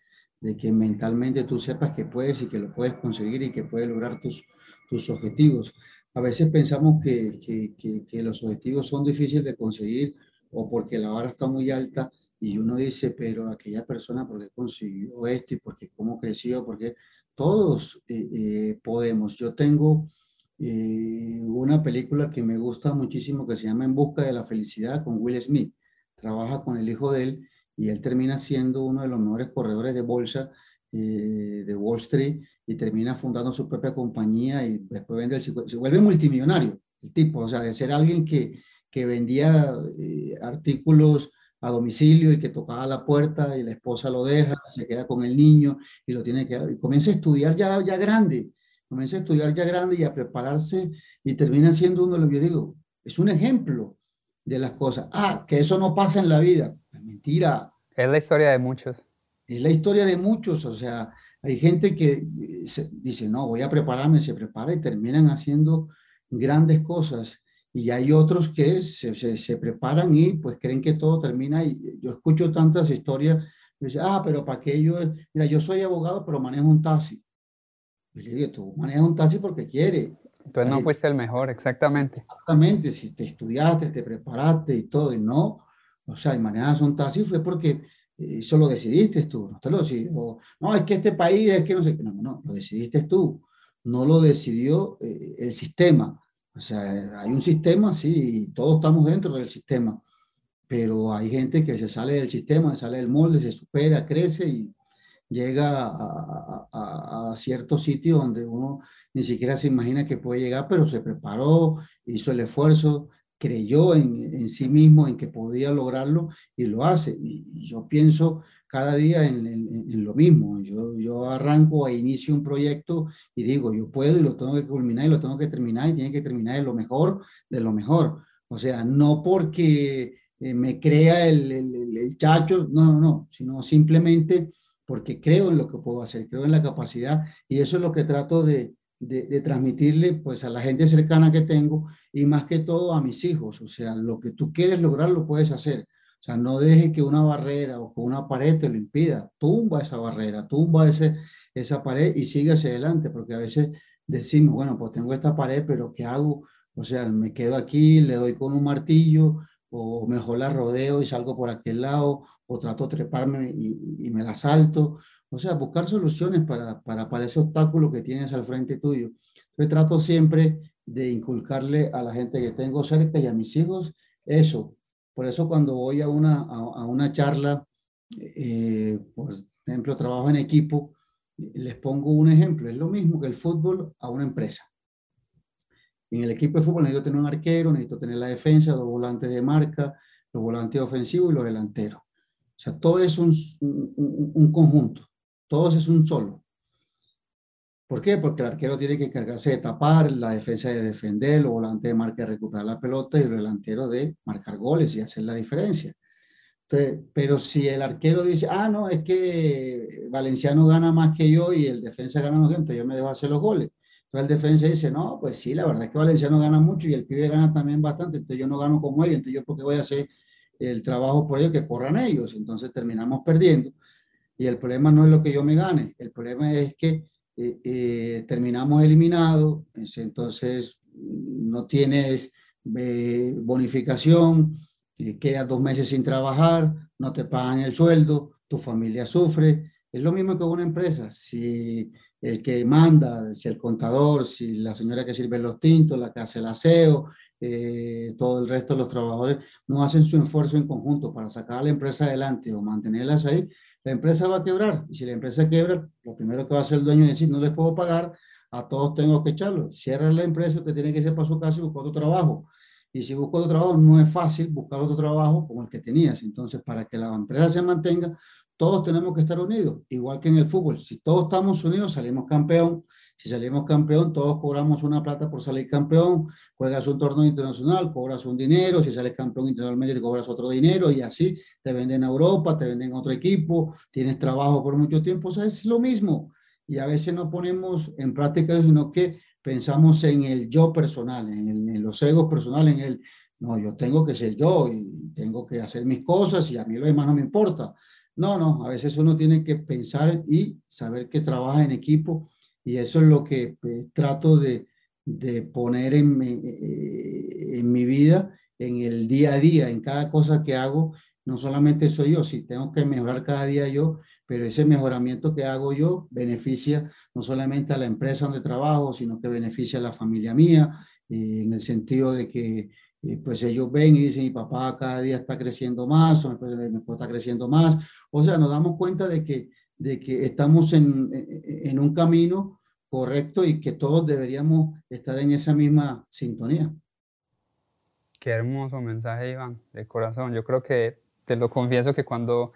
de que mentalmente tú sepas que puedes y que lo puedes conseguir y que puedes lograr tus, tus objetivos. A veces pensamos que, que, que, los objetivos son difíciles de conseguir o porque la vara está muy alta y uno dice, pero aquella persona, ¿por qué consiguió esto y por cómo creció? Porque todos eh, eh, podemos. Yo tengo eh, una película que me gusta muchísimo que se llama En Busca de la Felicidad con Will Smith. Trabaja con el hijo de él y él termina siendo uno de los mejores corredores de bolsa de Wall Street y termina fundando su propia compañía y después vende el, se vuelve multimillonario el tipo, o sea, de ser alguien que, que vendía artículos a domicilio y que tocaba la puerta y la esposa lo deja, se queda con el niño y lo tiene que... Y comienza a estudiar ya, ya grande, comienza a estudiar ya grande y a prepararse y termina siendo uno de los yo digo, es un ejemplo de las cosas. Ah, que eso no pasa en la vida. Mentira. Es la historia de muchos. Es la historia de muchos, o sea, hay gente que dice, no, voy a prepararme, se prepara y terminan haciendo grandes cosas y hay otros que se, se, preparan y pues creen que todo termina y yo escucho tantas historias, dice, ah, pero para qué yo, mira, yo soy abogado, pero manejo un taxi. Y le digo, tú manejas un taxi porque quiere. Entonces no fuiste el mejor, exactamente. Exactamente, si te estudiaste, te preparaste y todo, y no, o sea, y manejas un taxi fue porque eh, eso lo decidiste tú, no te lo decidió. No, es que este país es que no sé, no, no, lo decidiste tú, no lo decidió eh, el sistema o sea, hay un sistema, sí, todos estamos dentro del sistema, pero hay gente que se sale del sistema, se sale del molde, se supera, crece y llega a, a, a ciertos sitios donde uno ni siquiera se imagina que puede llegar, pero se preparó, hizo el esfuerzo, creyó en, en sí mismo, en que podía lograrlo y lo hace. Yo pienso cada día en, lo mismo. Yo, yo arranco e inicio un proyecto y digo, yo puedo y lo tengo que culminar y lo tengo que terminar y tiene que terminar de lo mejor, de lo mejor. O sea, no porque eh, me crea el, el, chacho, no, no, no, sino simplemente porque creo en lo que puedo hacer, creo en la capacidad y eso es lo que trato de, de, transmitirle pues a la gente cercana que tengo y más que todo a mis hijos. O sea, lo que tú quieres lograr lo puedes hacer. O sea, no deje que una barrera o una pared te lo impida. Tumba esa barrera, tumba ese, esa pared y sigue hacia adelante, porque a veces decimos, bueno, pues tengo esta pared, pero ¿qué hago? O sea, me quedo aquí, le doy con un martillo, o mejor la rodeo y salgo por aquel lado, o trato de treparme y, me la salto. O sea, buscar soluciones para, para, para ese obstáculo que tienes al frente tuyo. Yo trato siempre de inculcarle a la gente que tengo cerca y a mis hijos eso, por eso cuando voy a una, a, una charla, eh, por ejemplo, trabajo en equipo, les pongo un ejemplo. Es lo mismo que el fútbol a una empresa. En el equipo de fútbol necesito tener un arquero, necesito tener la defensa, dos volantes de marca, los volantes ofensivos y los delanteros. O sea, todo es un, un, un conjunto, todos es un solo. ¿Por qué? Porque el arquero tiene que encargarse de tapar, la defensa de defender, el volante de marca de recuperar la pelota y el delantero de marcar goles y hacer la diferencia. Pero si el arquero dice, ah, no, es que Valenciano gana más que yo y el defensa gana más que yo, entonces yo me dejo hacer los goles. Entonces el defensa dice, no, pues sí, la verdad es que Valenciano gana mucho y el pibe gana también bastante, entonces yo no gano como ellos, entonces yo porque voy a hacer el trabajo por ellos que corran ellos, entonces terminamos perdiendo. Y el problema no es lo que yo me gane, el problema es que eh, eh, terminamos eliminados, entonces no tienes eh, bonificación, quedas dos meses sin trabajar, no te pagan el sueldo, tu familia sufre. Es lo mismo que una empresa. Si el que manda, si el contador, si la señora que sirve los tintos, la que hace el aseo, eh, todo el resto de los trabajadores no hacen su esfuerzo en conjunto para sacar a la empresa adelante o mantenerlas ahí, la empresa va a quebrar. Y si la empresa quiebra, lo primero que va a hacer el dueño es decir, no les puedo pagar, a todos tengo que echarlo. Cierra la empresa, usted tiene que irse para su casa y buscar otro trabajo. Y si busca otro trabajo, no es fácil buscar otro trabajo como el que tenías. Entonces, para que la empresa se mantenga, todos tenemos que estar unidos, igual que en el fútbol. Si todos estamos unidos, salimos campeón. Si salimos campeón, todos cobramos una plata por salir campeón, juegas un torneo internacional, cobras un dinero, si sales campeón internacionalmente te cobras otro dinero y así te venden a Europa, te venden a otro equipo, tienes trabajo por mucho tiempo, o sea, es lo mismo. Y a veces no ponemos en práctica, sino que pensamos en el yo personal, en, los egos personales, en el, no, yo tengo que ser yo y tengo que hacer mis cosas y a mí lo demás no me importa. No, no, a veces uno tiene que pensar y saber que trabaja en equipo y eso es lo que pues, trato de, poner en mi, eh, en mi vida, en el día a día, en cada cosa que hago. No solamente soy yo, si tengo que mejorar cada día yo, pero ese mejoramiento que hago yo beneficia no solamente a la empresa donde trabajo, sino que beneficia a la familia mía, eh, en el sentido de que eh, pues ellos ven y dicen, mi papá cada día está creciendo más, o mi papá está creciendo más. O sea, nos damos cuenta de que de que estamos en, en un camino correcto y que todos deberíamos estar en esa misma sintonía. Qué hermoso mensaje, Iván, de corazón. Yo creo que te lo confieso que cuando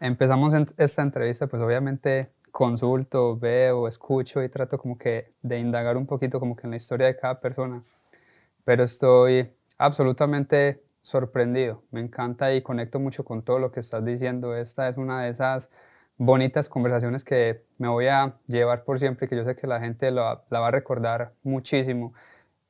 empezamos esta entrevista, pues obviamente consulto, veo, escucho y trato como que de indagar un poquito como que en la historia de cada persona. Pero estoy absolutamente sorprendido. Me encanta y conecto mucho con todo lo que estás diciendo. Esta es una de esas bonitas conversaciones que me voy a llevar por siempre y que yo sé que la gente la, va a recordar muchísimo.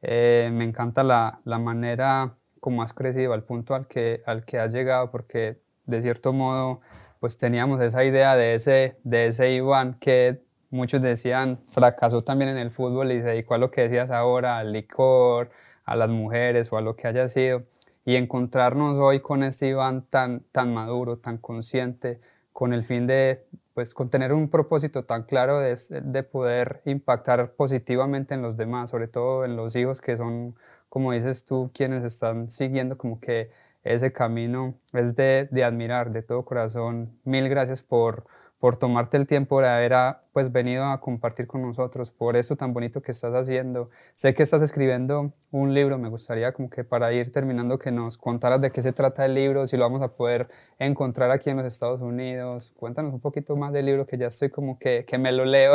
Eh, me encanta la, la, manera como has crecido, al punto al que, al que has llegado, porque de cierto modo pues teníamos esa idea de ese, de ese Iván que muchos decían fracasó también en el fútbol y se dedicó a lo que decías ahora, al licor, a las mujeres o a lo que haya sido. Y encontrarnos hoy con este Iván tan, tan maduro, tan consciente, con el fin de, pues, con tener un propósito tan claro de, de, poder impactar positivamente en los demás, sobre todo en los hijos que son, como dices tú, quienes están siguiendo como que ese camino es de, de admirar de todo corazón. Mil gracias por, por tomarte el tiempo de haber pues, venido a compartir con nosotros, por eso tan bonito que estás haciendo. Sé que estás escribiendo un libro, me gustaría como que para ir terminando que nos contaras de qué se trata el libro, si lo vamos a poder encontrar aquí en los Estados Unidos. Cuéntanos un poquito más del libro que ya estoy como que, que me lo leo.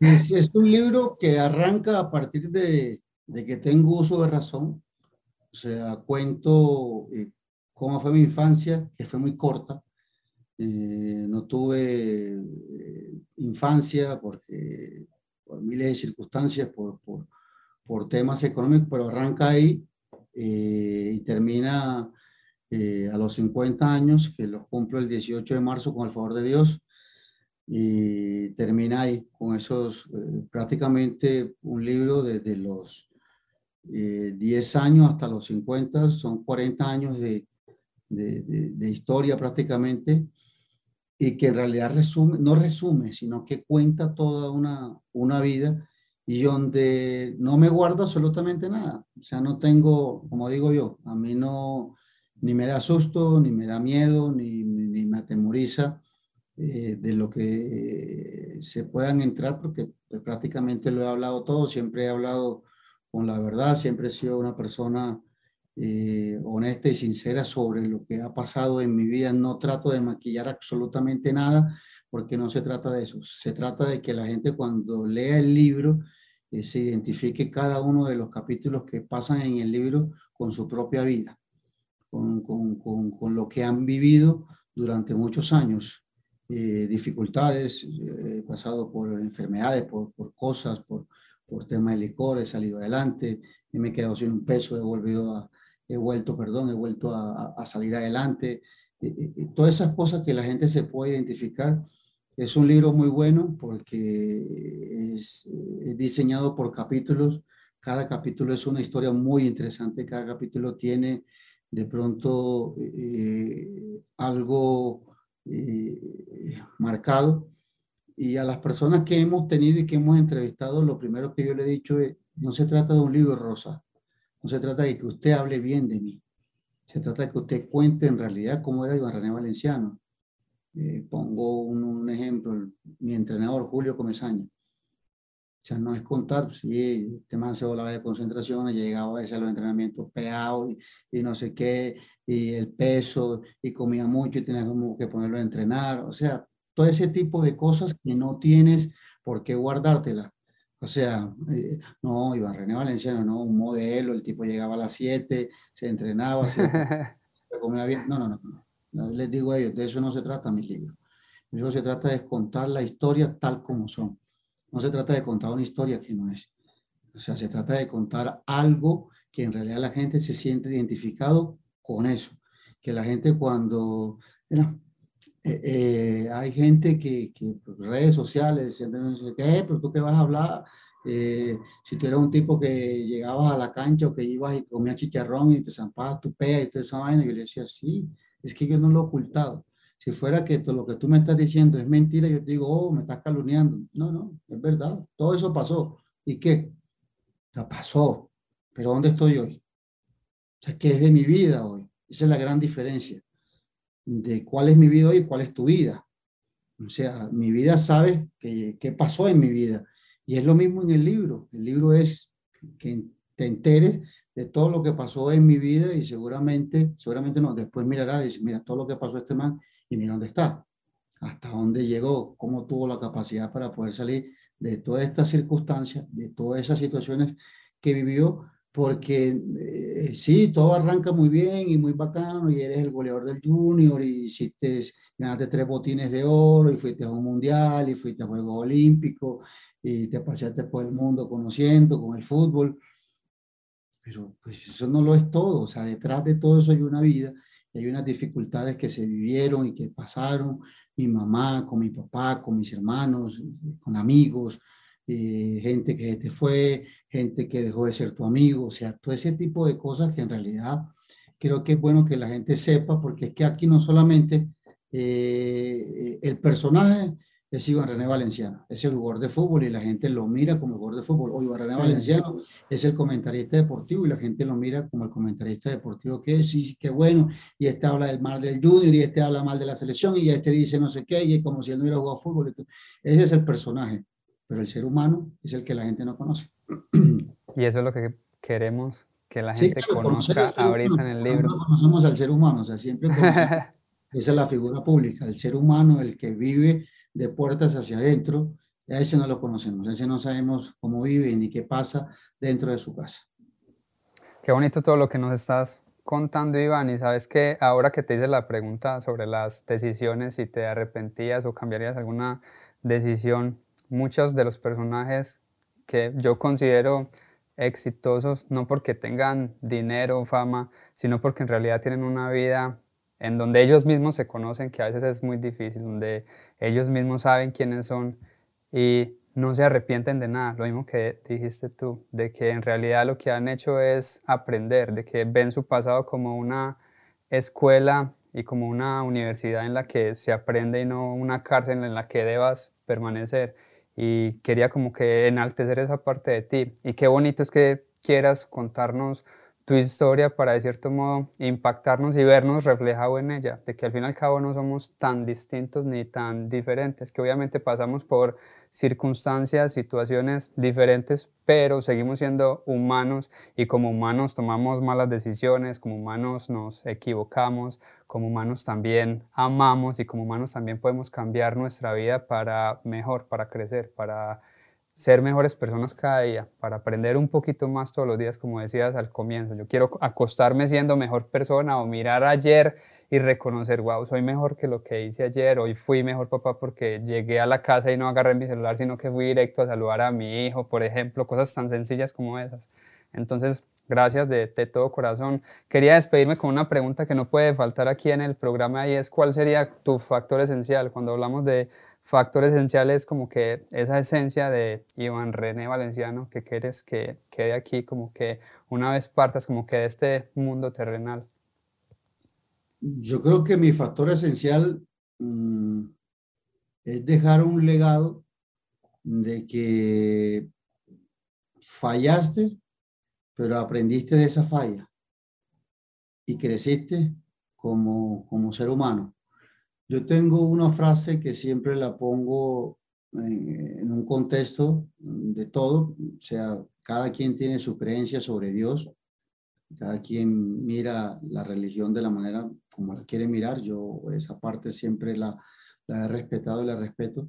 es, un libro que arranca a partir de, de, que tengo uso de razón, o sea, cuento eh, cómo fue mi infancia, que fue muy corta eh, no tuve eh, infancia porque por miles de circunstancias, por, por, por temas económicos, pero arranca ahí eh, y termina a los 50 años, que los cumplo el 18 de marzo con el favor de Dios, y termina ahí con esos, prácticamente un libro desde los 10 años hasta los 50, son 40 años de, de, de historia prácticamente, y que en realidad resume, no resume, sino que cuenta toda una, una vida y donde no me guardo absolutamente nada. O sea, no tengo, como digo yo, a mí no, ni me da susto, ni me da miedo, ni, ni me atemoriza eh, de lo que se puedan entrar, porque pues, prácticamente lo he hablado todo, siempre he hablado con la verdad, siempre he sido una persona eh, honesta y sincera sobre lo que ha pasado en mi vida. No trato de maquillar absolutamente nada porque no se trata de eso. Se trata de que la gente cuando lea el libro eh, se identifique cada uno de los capítulos que pasan en el libro con su propia vida, con, con, con, con lo que han vivido durante muchos años. Eh, dificultades, he pasado por enfermedades, por, por cosas, por, por temas de licor, he salido adelante, y me he quedado sin un peso, he volvido a, he vuelto, perdón, he vuelto a, salir adelante. todas esas cosas que la gente se puede identificar. Es un libro muy bueno porque es, diseñado por capítulos. Cada capítulo es una historia muy interesante. Cada capítulo tiene de pronto eh, algo eh, marcado y a las personas que hemos tenido y que hemos entrevistado, lo primero que yo le he dicho es, no se trata de un libro rosa, no se trata de que usted hable bien de mí, se trata de que usted cuente en realidad cómo era Iván René Valenciano. Eh, pongo un, ejemplo, mi entrenador Julio Comesaña. O sea, no es contar, sí, este man se volaba de concentración, llegaba a veces a los entrenamientos pegados y, y, no sé qué, y el peso, y comía mucho y tenía como que ponerlo a entrenar. O sea, todo ese tipo de cosas que no tienes por qué guardártela. O sea, eh, no, Iván René Valenciano, no, un modelo, el tipo llegaba a las 7, se entrenaba, se, comía bien. No, no, no, no, Les digo a ellos, de eso no se trata mi libro. Mi libro se trata de contar la historia tal como son. No se trata de contar una historia que no es. O sea, se trata de contar algo que en realidad la gente se siente identificado con eso. Que la gente cuando, eh, hay gente que, que pues, redes sociales, ¿qué? Pero tú qué vas a hablar, eh, si tú eras un tipo que llegabas a la cancha o que ibas y comías chicharrón y te zampabas tu pea y toda esa vaina, yo le decía, sí, es que yo no lo he ocultado. Si fuera que todo lo que tú me estás diciendo es mentira, yo te digo, oh, me estás calumniando. No, no, es verdad, todo eso pasó. ¿Y qué? Pasó, pero ¿dónde estoy hoy? O sea, ¿qué es de mi vida hoy? Esa es la gran diferencia de cuál es mi vida hoy y cuál es tu vida. O sea, mi vida sabe qué, qué pasó en mi vida. Y es lo mismo en el libro. El libro es que te enteres de todo lo que pasó en mi vida y seguramente, seguramente no, después mirarás y dices, mira, todo lo que pasó este man y mira dónde está, hasta dónde llegó, cómo tuvo la capacidad para poder salir de todas estas circunstancias, de todas esas situaciones que vivió porque eh, sí, todo arranca muy bien y muy bacano y eres el goleador del junior y hiciste, ganaste tres botines de oro y fuiste a un mundial y fuiste a Juegos Olímpicos y te paseaste por el mundo conociendo con el fútbol. Pero pues eso no lo es todo, o sea, detrás de todo eso hay una vida y hay unas dificultades que se vivieron y que pasaron mi mamá, con mi papá, con mis hermanos, con amigos, eh, gente que te fue, gente que dejó de ser tu amigo, o sea, todo ese tipo de cosas que en realidad creo que es bueno que la gente sepa, porque es que aquí no solamente eh, el personaje es Iván René Valenciano, es el jugador de fútbol y la gente lo mira como jugador de fútbol, o Iván René Valenciano es el comentarista deportivo y la gente lo mira como el comentarista deportivo que es, sí, qué bueno, y este habla del mal del junior y este habla mal de la selección y este dice no sé qué, y como si él no hubiera jugado fútbol. Ese es el personaje pero el ser humano es el que la gente no conoce. Y eso es lo que queremos que la gente conozca ahorita en el libro. No conocemos al ser humano, o sea, siempre esa es la figura pública, el ser humano, el que vive de puertas hacia adentro, a ese no lo conocemos, a ese no sabemos cómo vive ni qué pasa dentro de su casa. Qué bonito todo lo que nos estás contando, Iván, y sabes que ahora que te hice la pregunta sobre las decisiones, si te arrepentías o cambiarías alguna decisión, muchos de los personajes que yo considero exitosos, no porque tengan dinero o fama, sino porque en realidad tienen una vida en donde ellos mismos se conocen, que a veces es muy difícil, donde ellos mismos saben quiénes son y no se arrepienten de nada, lo mismo que dijiste tú, de que en realidad lo que han hecho es aprender, de que ven su pasado como una escuela y como una universidad en la que se aprende y no una cárcel en la que debas permanecer y quería como que enaltecer esa parte de ti. Y qué bonito es que quieras contarnos tu historia para de cierto modo impactarnos y vernos reflejado en ella, de que al fin y al cabo no somos tan distintos ni tan diferentes, que obviamente pasamos por circunstancias, situaciones diferentes, pero seguimos siendo humanos y como humanos tomamos malas decisiones, como humanos nos equivocamos, como humanos también amamos y como humanos también podemos cambiar nuestra vida para mejor, para crecer, para ser mejores personas cada día, para aprender un poquito más todos los días, como decías al comienzo. Yo quiero acostarme siendo mejor persona o mirar ayer y reconocer, wow, soy mejor que lo que hice ayer, hoy fui mejor papá porque llegué a la casa y no agarré mi celular, sino que fui directo a saludar a mi hijo, por ejemplo, cosas tan sencillas como esas. Entonces, gracias de, de todo corazón. Quería despedirme con una pregunta que no puede faltar aquí en el programa y es, ¿cuál sería tu factor esencial cuando hablamos de factor esencial es como que esa esencia de Iván René Valenciano que quieres que quede aquí, como que una vez partas como que de este mundo terrenal? Yo creo que mi factor esencial, mm, es dejar un legado de que fallaste, pero aprendiste de esa falla y creciste como, como ser humano. Yo tengo una frase que siempre la pongo en, en un contexto de todo, o sea, cada quien tiene su creencia sobre Dios, cada quien mira la religión de la manera como la quiere mirar. Yo esa parte siempre la, la he respetado y la respeto.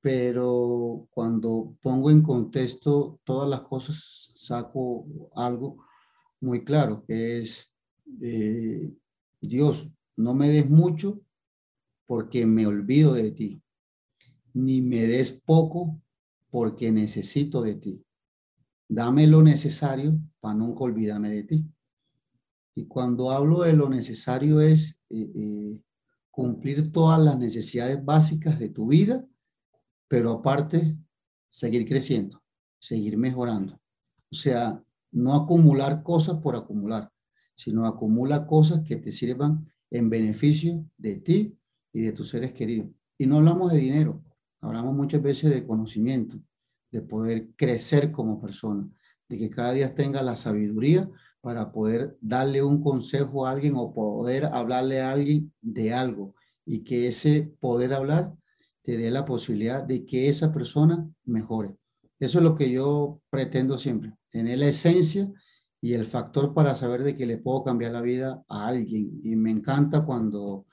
Pero cuando pongo en contexto todas las cosas, saco algo muy claro, que es, eh, Dios, no me des mucho porque me olvido de ti, ni me des poco porque necesito de ti. Dame lo necesario para nunca olvidarme de ti. Y cuando hablo de lo necesario es eh, eh, cumplir todas las necesidades básicas de tu vida, pero aparte seguir creciendo, seguir mejorando. O sea, no acumular cosas por acumular, sino acumula cosas que te sirvan en beneficio de ti y de tus seres queridos. Y no hablamos de dinero, hablamos muchas veces de conocimiento, de poder crecer como persona, de que cada día tenga la sabiduría para poder darle un consejo a alguien o poder hablarle a alguien de algo y que ese poder hablar te dé la posibilidad de que esa persona mejore. Eso es lo que yo pretendo siempre, tener la esencia y el factor para saber de que le puedo cambiar la vida a alguien. Y me encanta cuando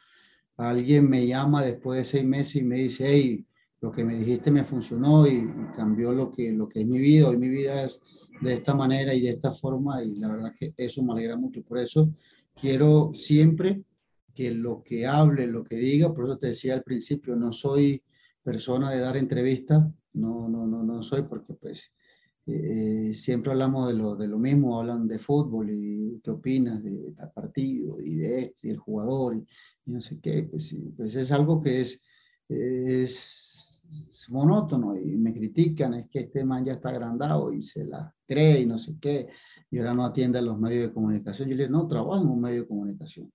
alguien me llama después de seis meses y me dice, hey, lo que me dijiste me funcionó y, cambió lo que, lo que es mi vida. Hoy mi vida es de esta manera y de esta forma y la verdad que eso me alegra mucho. Por eso quiero siempre que lo que hable, lo que diga, por eso te decía al principio, no soy persona de dar entrevistas, no, no, no, no soy porque pues eh, siempre hablamos de lo, de lo mismo, hablan de fútbol y qué opinas de tal partido y de este y el jugador y, no sé qué, pues, pues es algo que es, es monótono y me critican, es que este man ya está agrandado y se la cree y no sé qué, y ahora no atiende a los medios de comunicación. Yo le digo, no, trabajo en un medio de comunicación,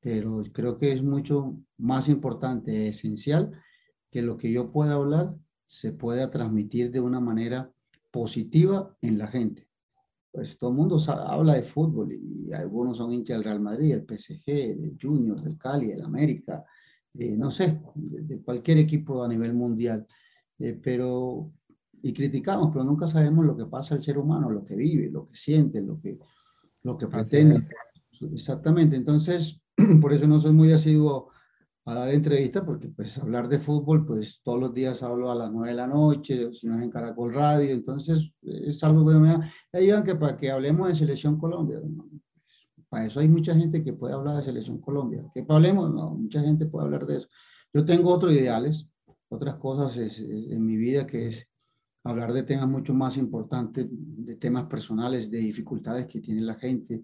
pero creo que es mucho más importante, esencial, que lo que yo pueda hablar se pueda transmitir de una manera positiva en la gente. Pues todo el mundo habla de fútbol y algunos son hinchas del Real Madrid, el PSG, del Junior, del Cali, del América, eh, no sé, de, cualquier equipo a nivel mundial. Eh, pero, y criticamos, pero nunca sabemos lo que pasa al ser humano, lo que vive, lo que siente, lo que, lo que pretende. Exactamente, entonces, por eso no soy muy asiduo a dar entrevistas, porque pues hablar de fútbol, pues todos los días hablo a las nueve de la noche, si no es en Caracol Radio, entonces es algo que me da, digan que para que hablemos de Selección Colombia, para eso hay mucha gente que puede hablar de Selección Colombia. ¿Qué hablemos? No, mucha gente puede hablar de eso. Yo tengo otros ideales, otras cosas en mi vida que es hablar de temas mucho más importantes, de temas personales, de dificultades que tiene la gente,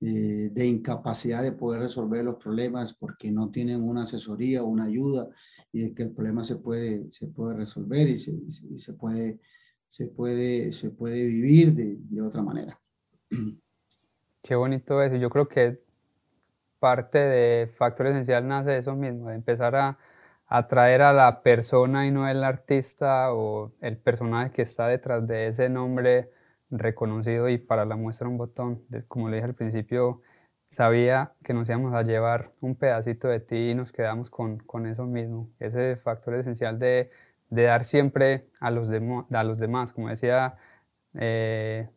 eh, de incapacidad de poder resolver los problemas porque no tienen una asesoría o una ayuda y de que el problema se puede, se puede resolver y se, se puede, se, puede, se puede vivir de, de otra manera. Qué bonito eso. Yo creo que parte de Factor Esencial nace de eso mismo, de empezar a atraer a la persona y no el artista o el personaje que está detrás de ese nombre reconocido y para la muestra un botón. como le dije al principio, sabía que nos íbamos a llevar un pedacito de ti y nos quedamos con, con eso mismo, ese factor esencial de, de dar siempre a los, a los demás, como decía eh,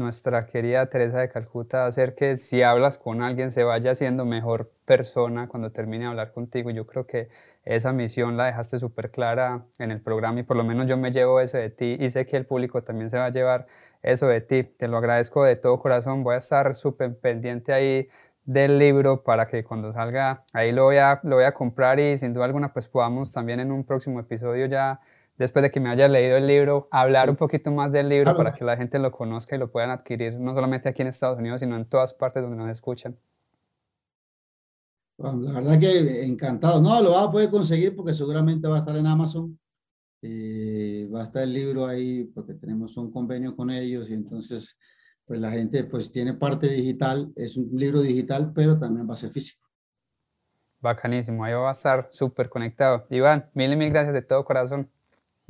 nuestra querida Teresa de Calcuta, hacer que si hablas con alguien se vaya siendo mejor persona cuando termine de hablar contigo. Yo creo que esa misión la dejaste súper clara en el programa y por lo menos yo me llevo eso de ti y sé que el público también se va a llevar eso de ti. Te lo agradezco de todo corazón. Voy a estar súper pendiente ahí del libro para que cuando salga ahí lo voy, a, lo voy a comprar y sin duda alguna pues podamos también en un próximo episodio ya después de que me haya leído el libro, hablar un poquito más del libro para que la gente lo conozca y lo puedan adquirir, no solamente aquí en Estados Unidos, sino en todas partes donde nos escuchan. la verdad que encantado. No, lo vas a poder conseguir porque seguramente va a estar en Amazon. Eh, va a estar el libro ahí porque tenemos un convenio con ellos y entonces pues la gente pues tiene parte digital, es un libro digital, pero también va a ser físico. Bacanísimo, ahí va a estar súper conectado. Iván, mil y mil gracias de todo corazón.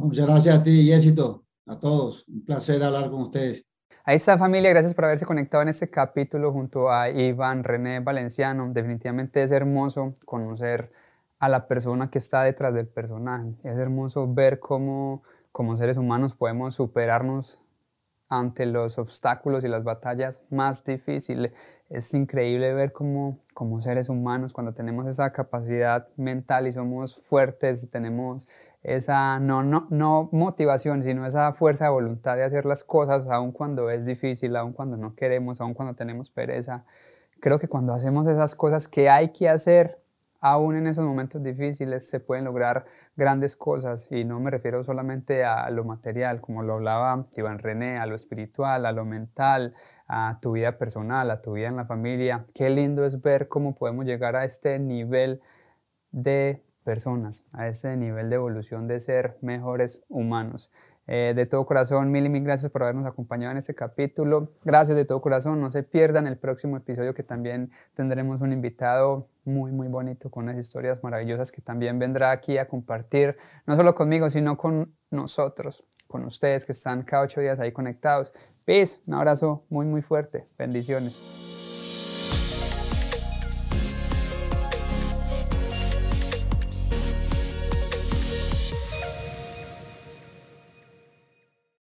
Muchas gracias a ti y éxito a todos. Un placer hablar con ustedes. Ahí está familia, gracias por haberse conectado en este capítulo junto a Iván René Valenciano. Definitivamente es hermoso conocer a la persona que está detrás del personaje. Es hermoso ver cómo como seres humanos podemos superarnos ante los obstáculos y las batallas más difíciles. Es increíble ver cómo como seres humanos, cuando tenemos esa capacidad mental y somos fuertes y tenemos esa no, no, no motivación, sino esa fuerza de voluntad de hacer las cosas, aun cuando es difícil, aun cuando no queremos, aun cuando tenemos pereza. Creo que cuando hacemos esas cosas que hay que hacer, aún en esos momentos difíciles se pueden lograr grandes cosas y no me refiero solamente a lo material, como lo hablaba Iván René, a lo espiritual, a lo mental, a tu vida personal, a tu vida en la familia. Qué lindo es ver cómo podemos llegar a este nivel de personas, a este nivel de evolución de ser mejores humanos. Eh, de todo corazón, mil y mil gracias por habernos acompañado en este capítulo. Gracias de todo corazón. No se pierdan el próximo episodio que también tendremos un invitado muy, muy bonito con unas historias maravillosas que también vendrá aquí a compartir, no solo conmigo, sino con nosotros, con ustedes que están cada ocho días ahí conectados. Peace, un abrazo muy, muy fuerte. Bendiciones.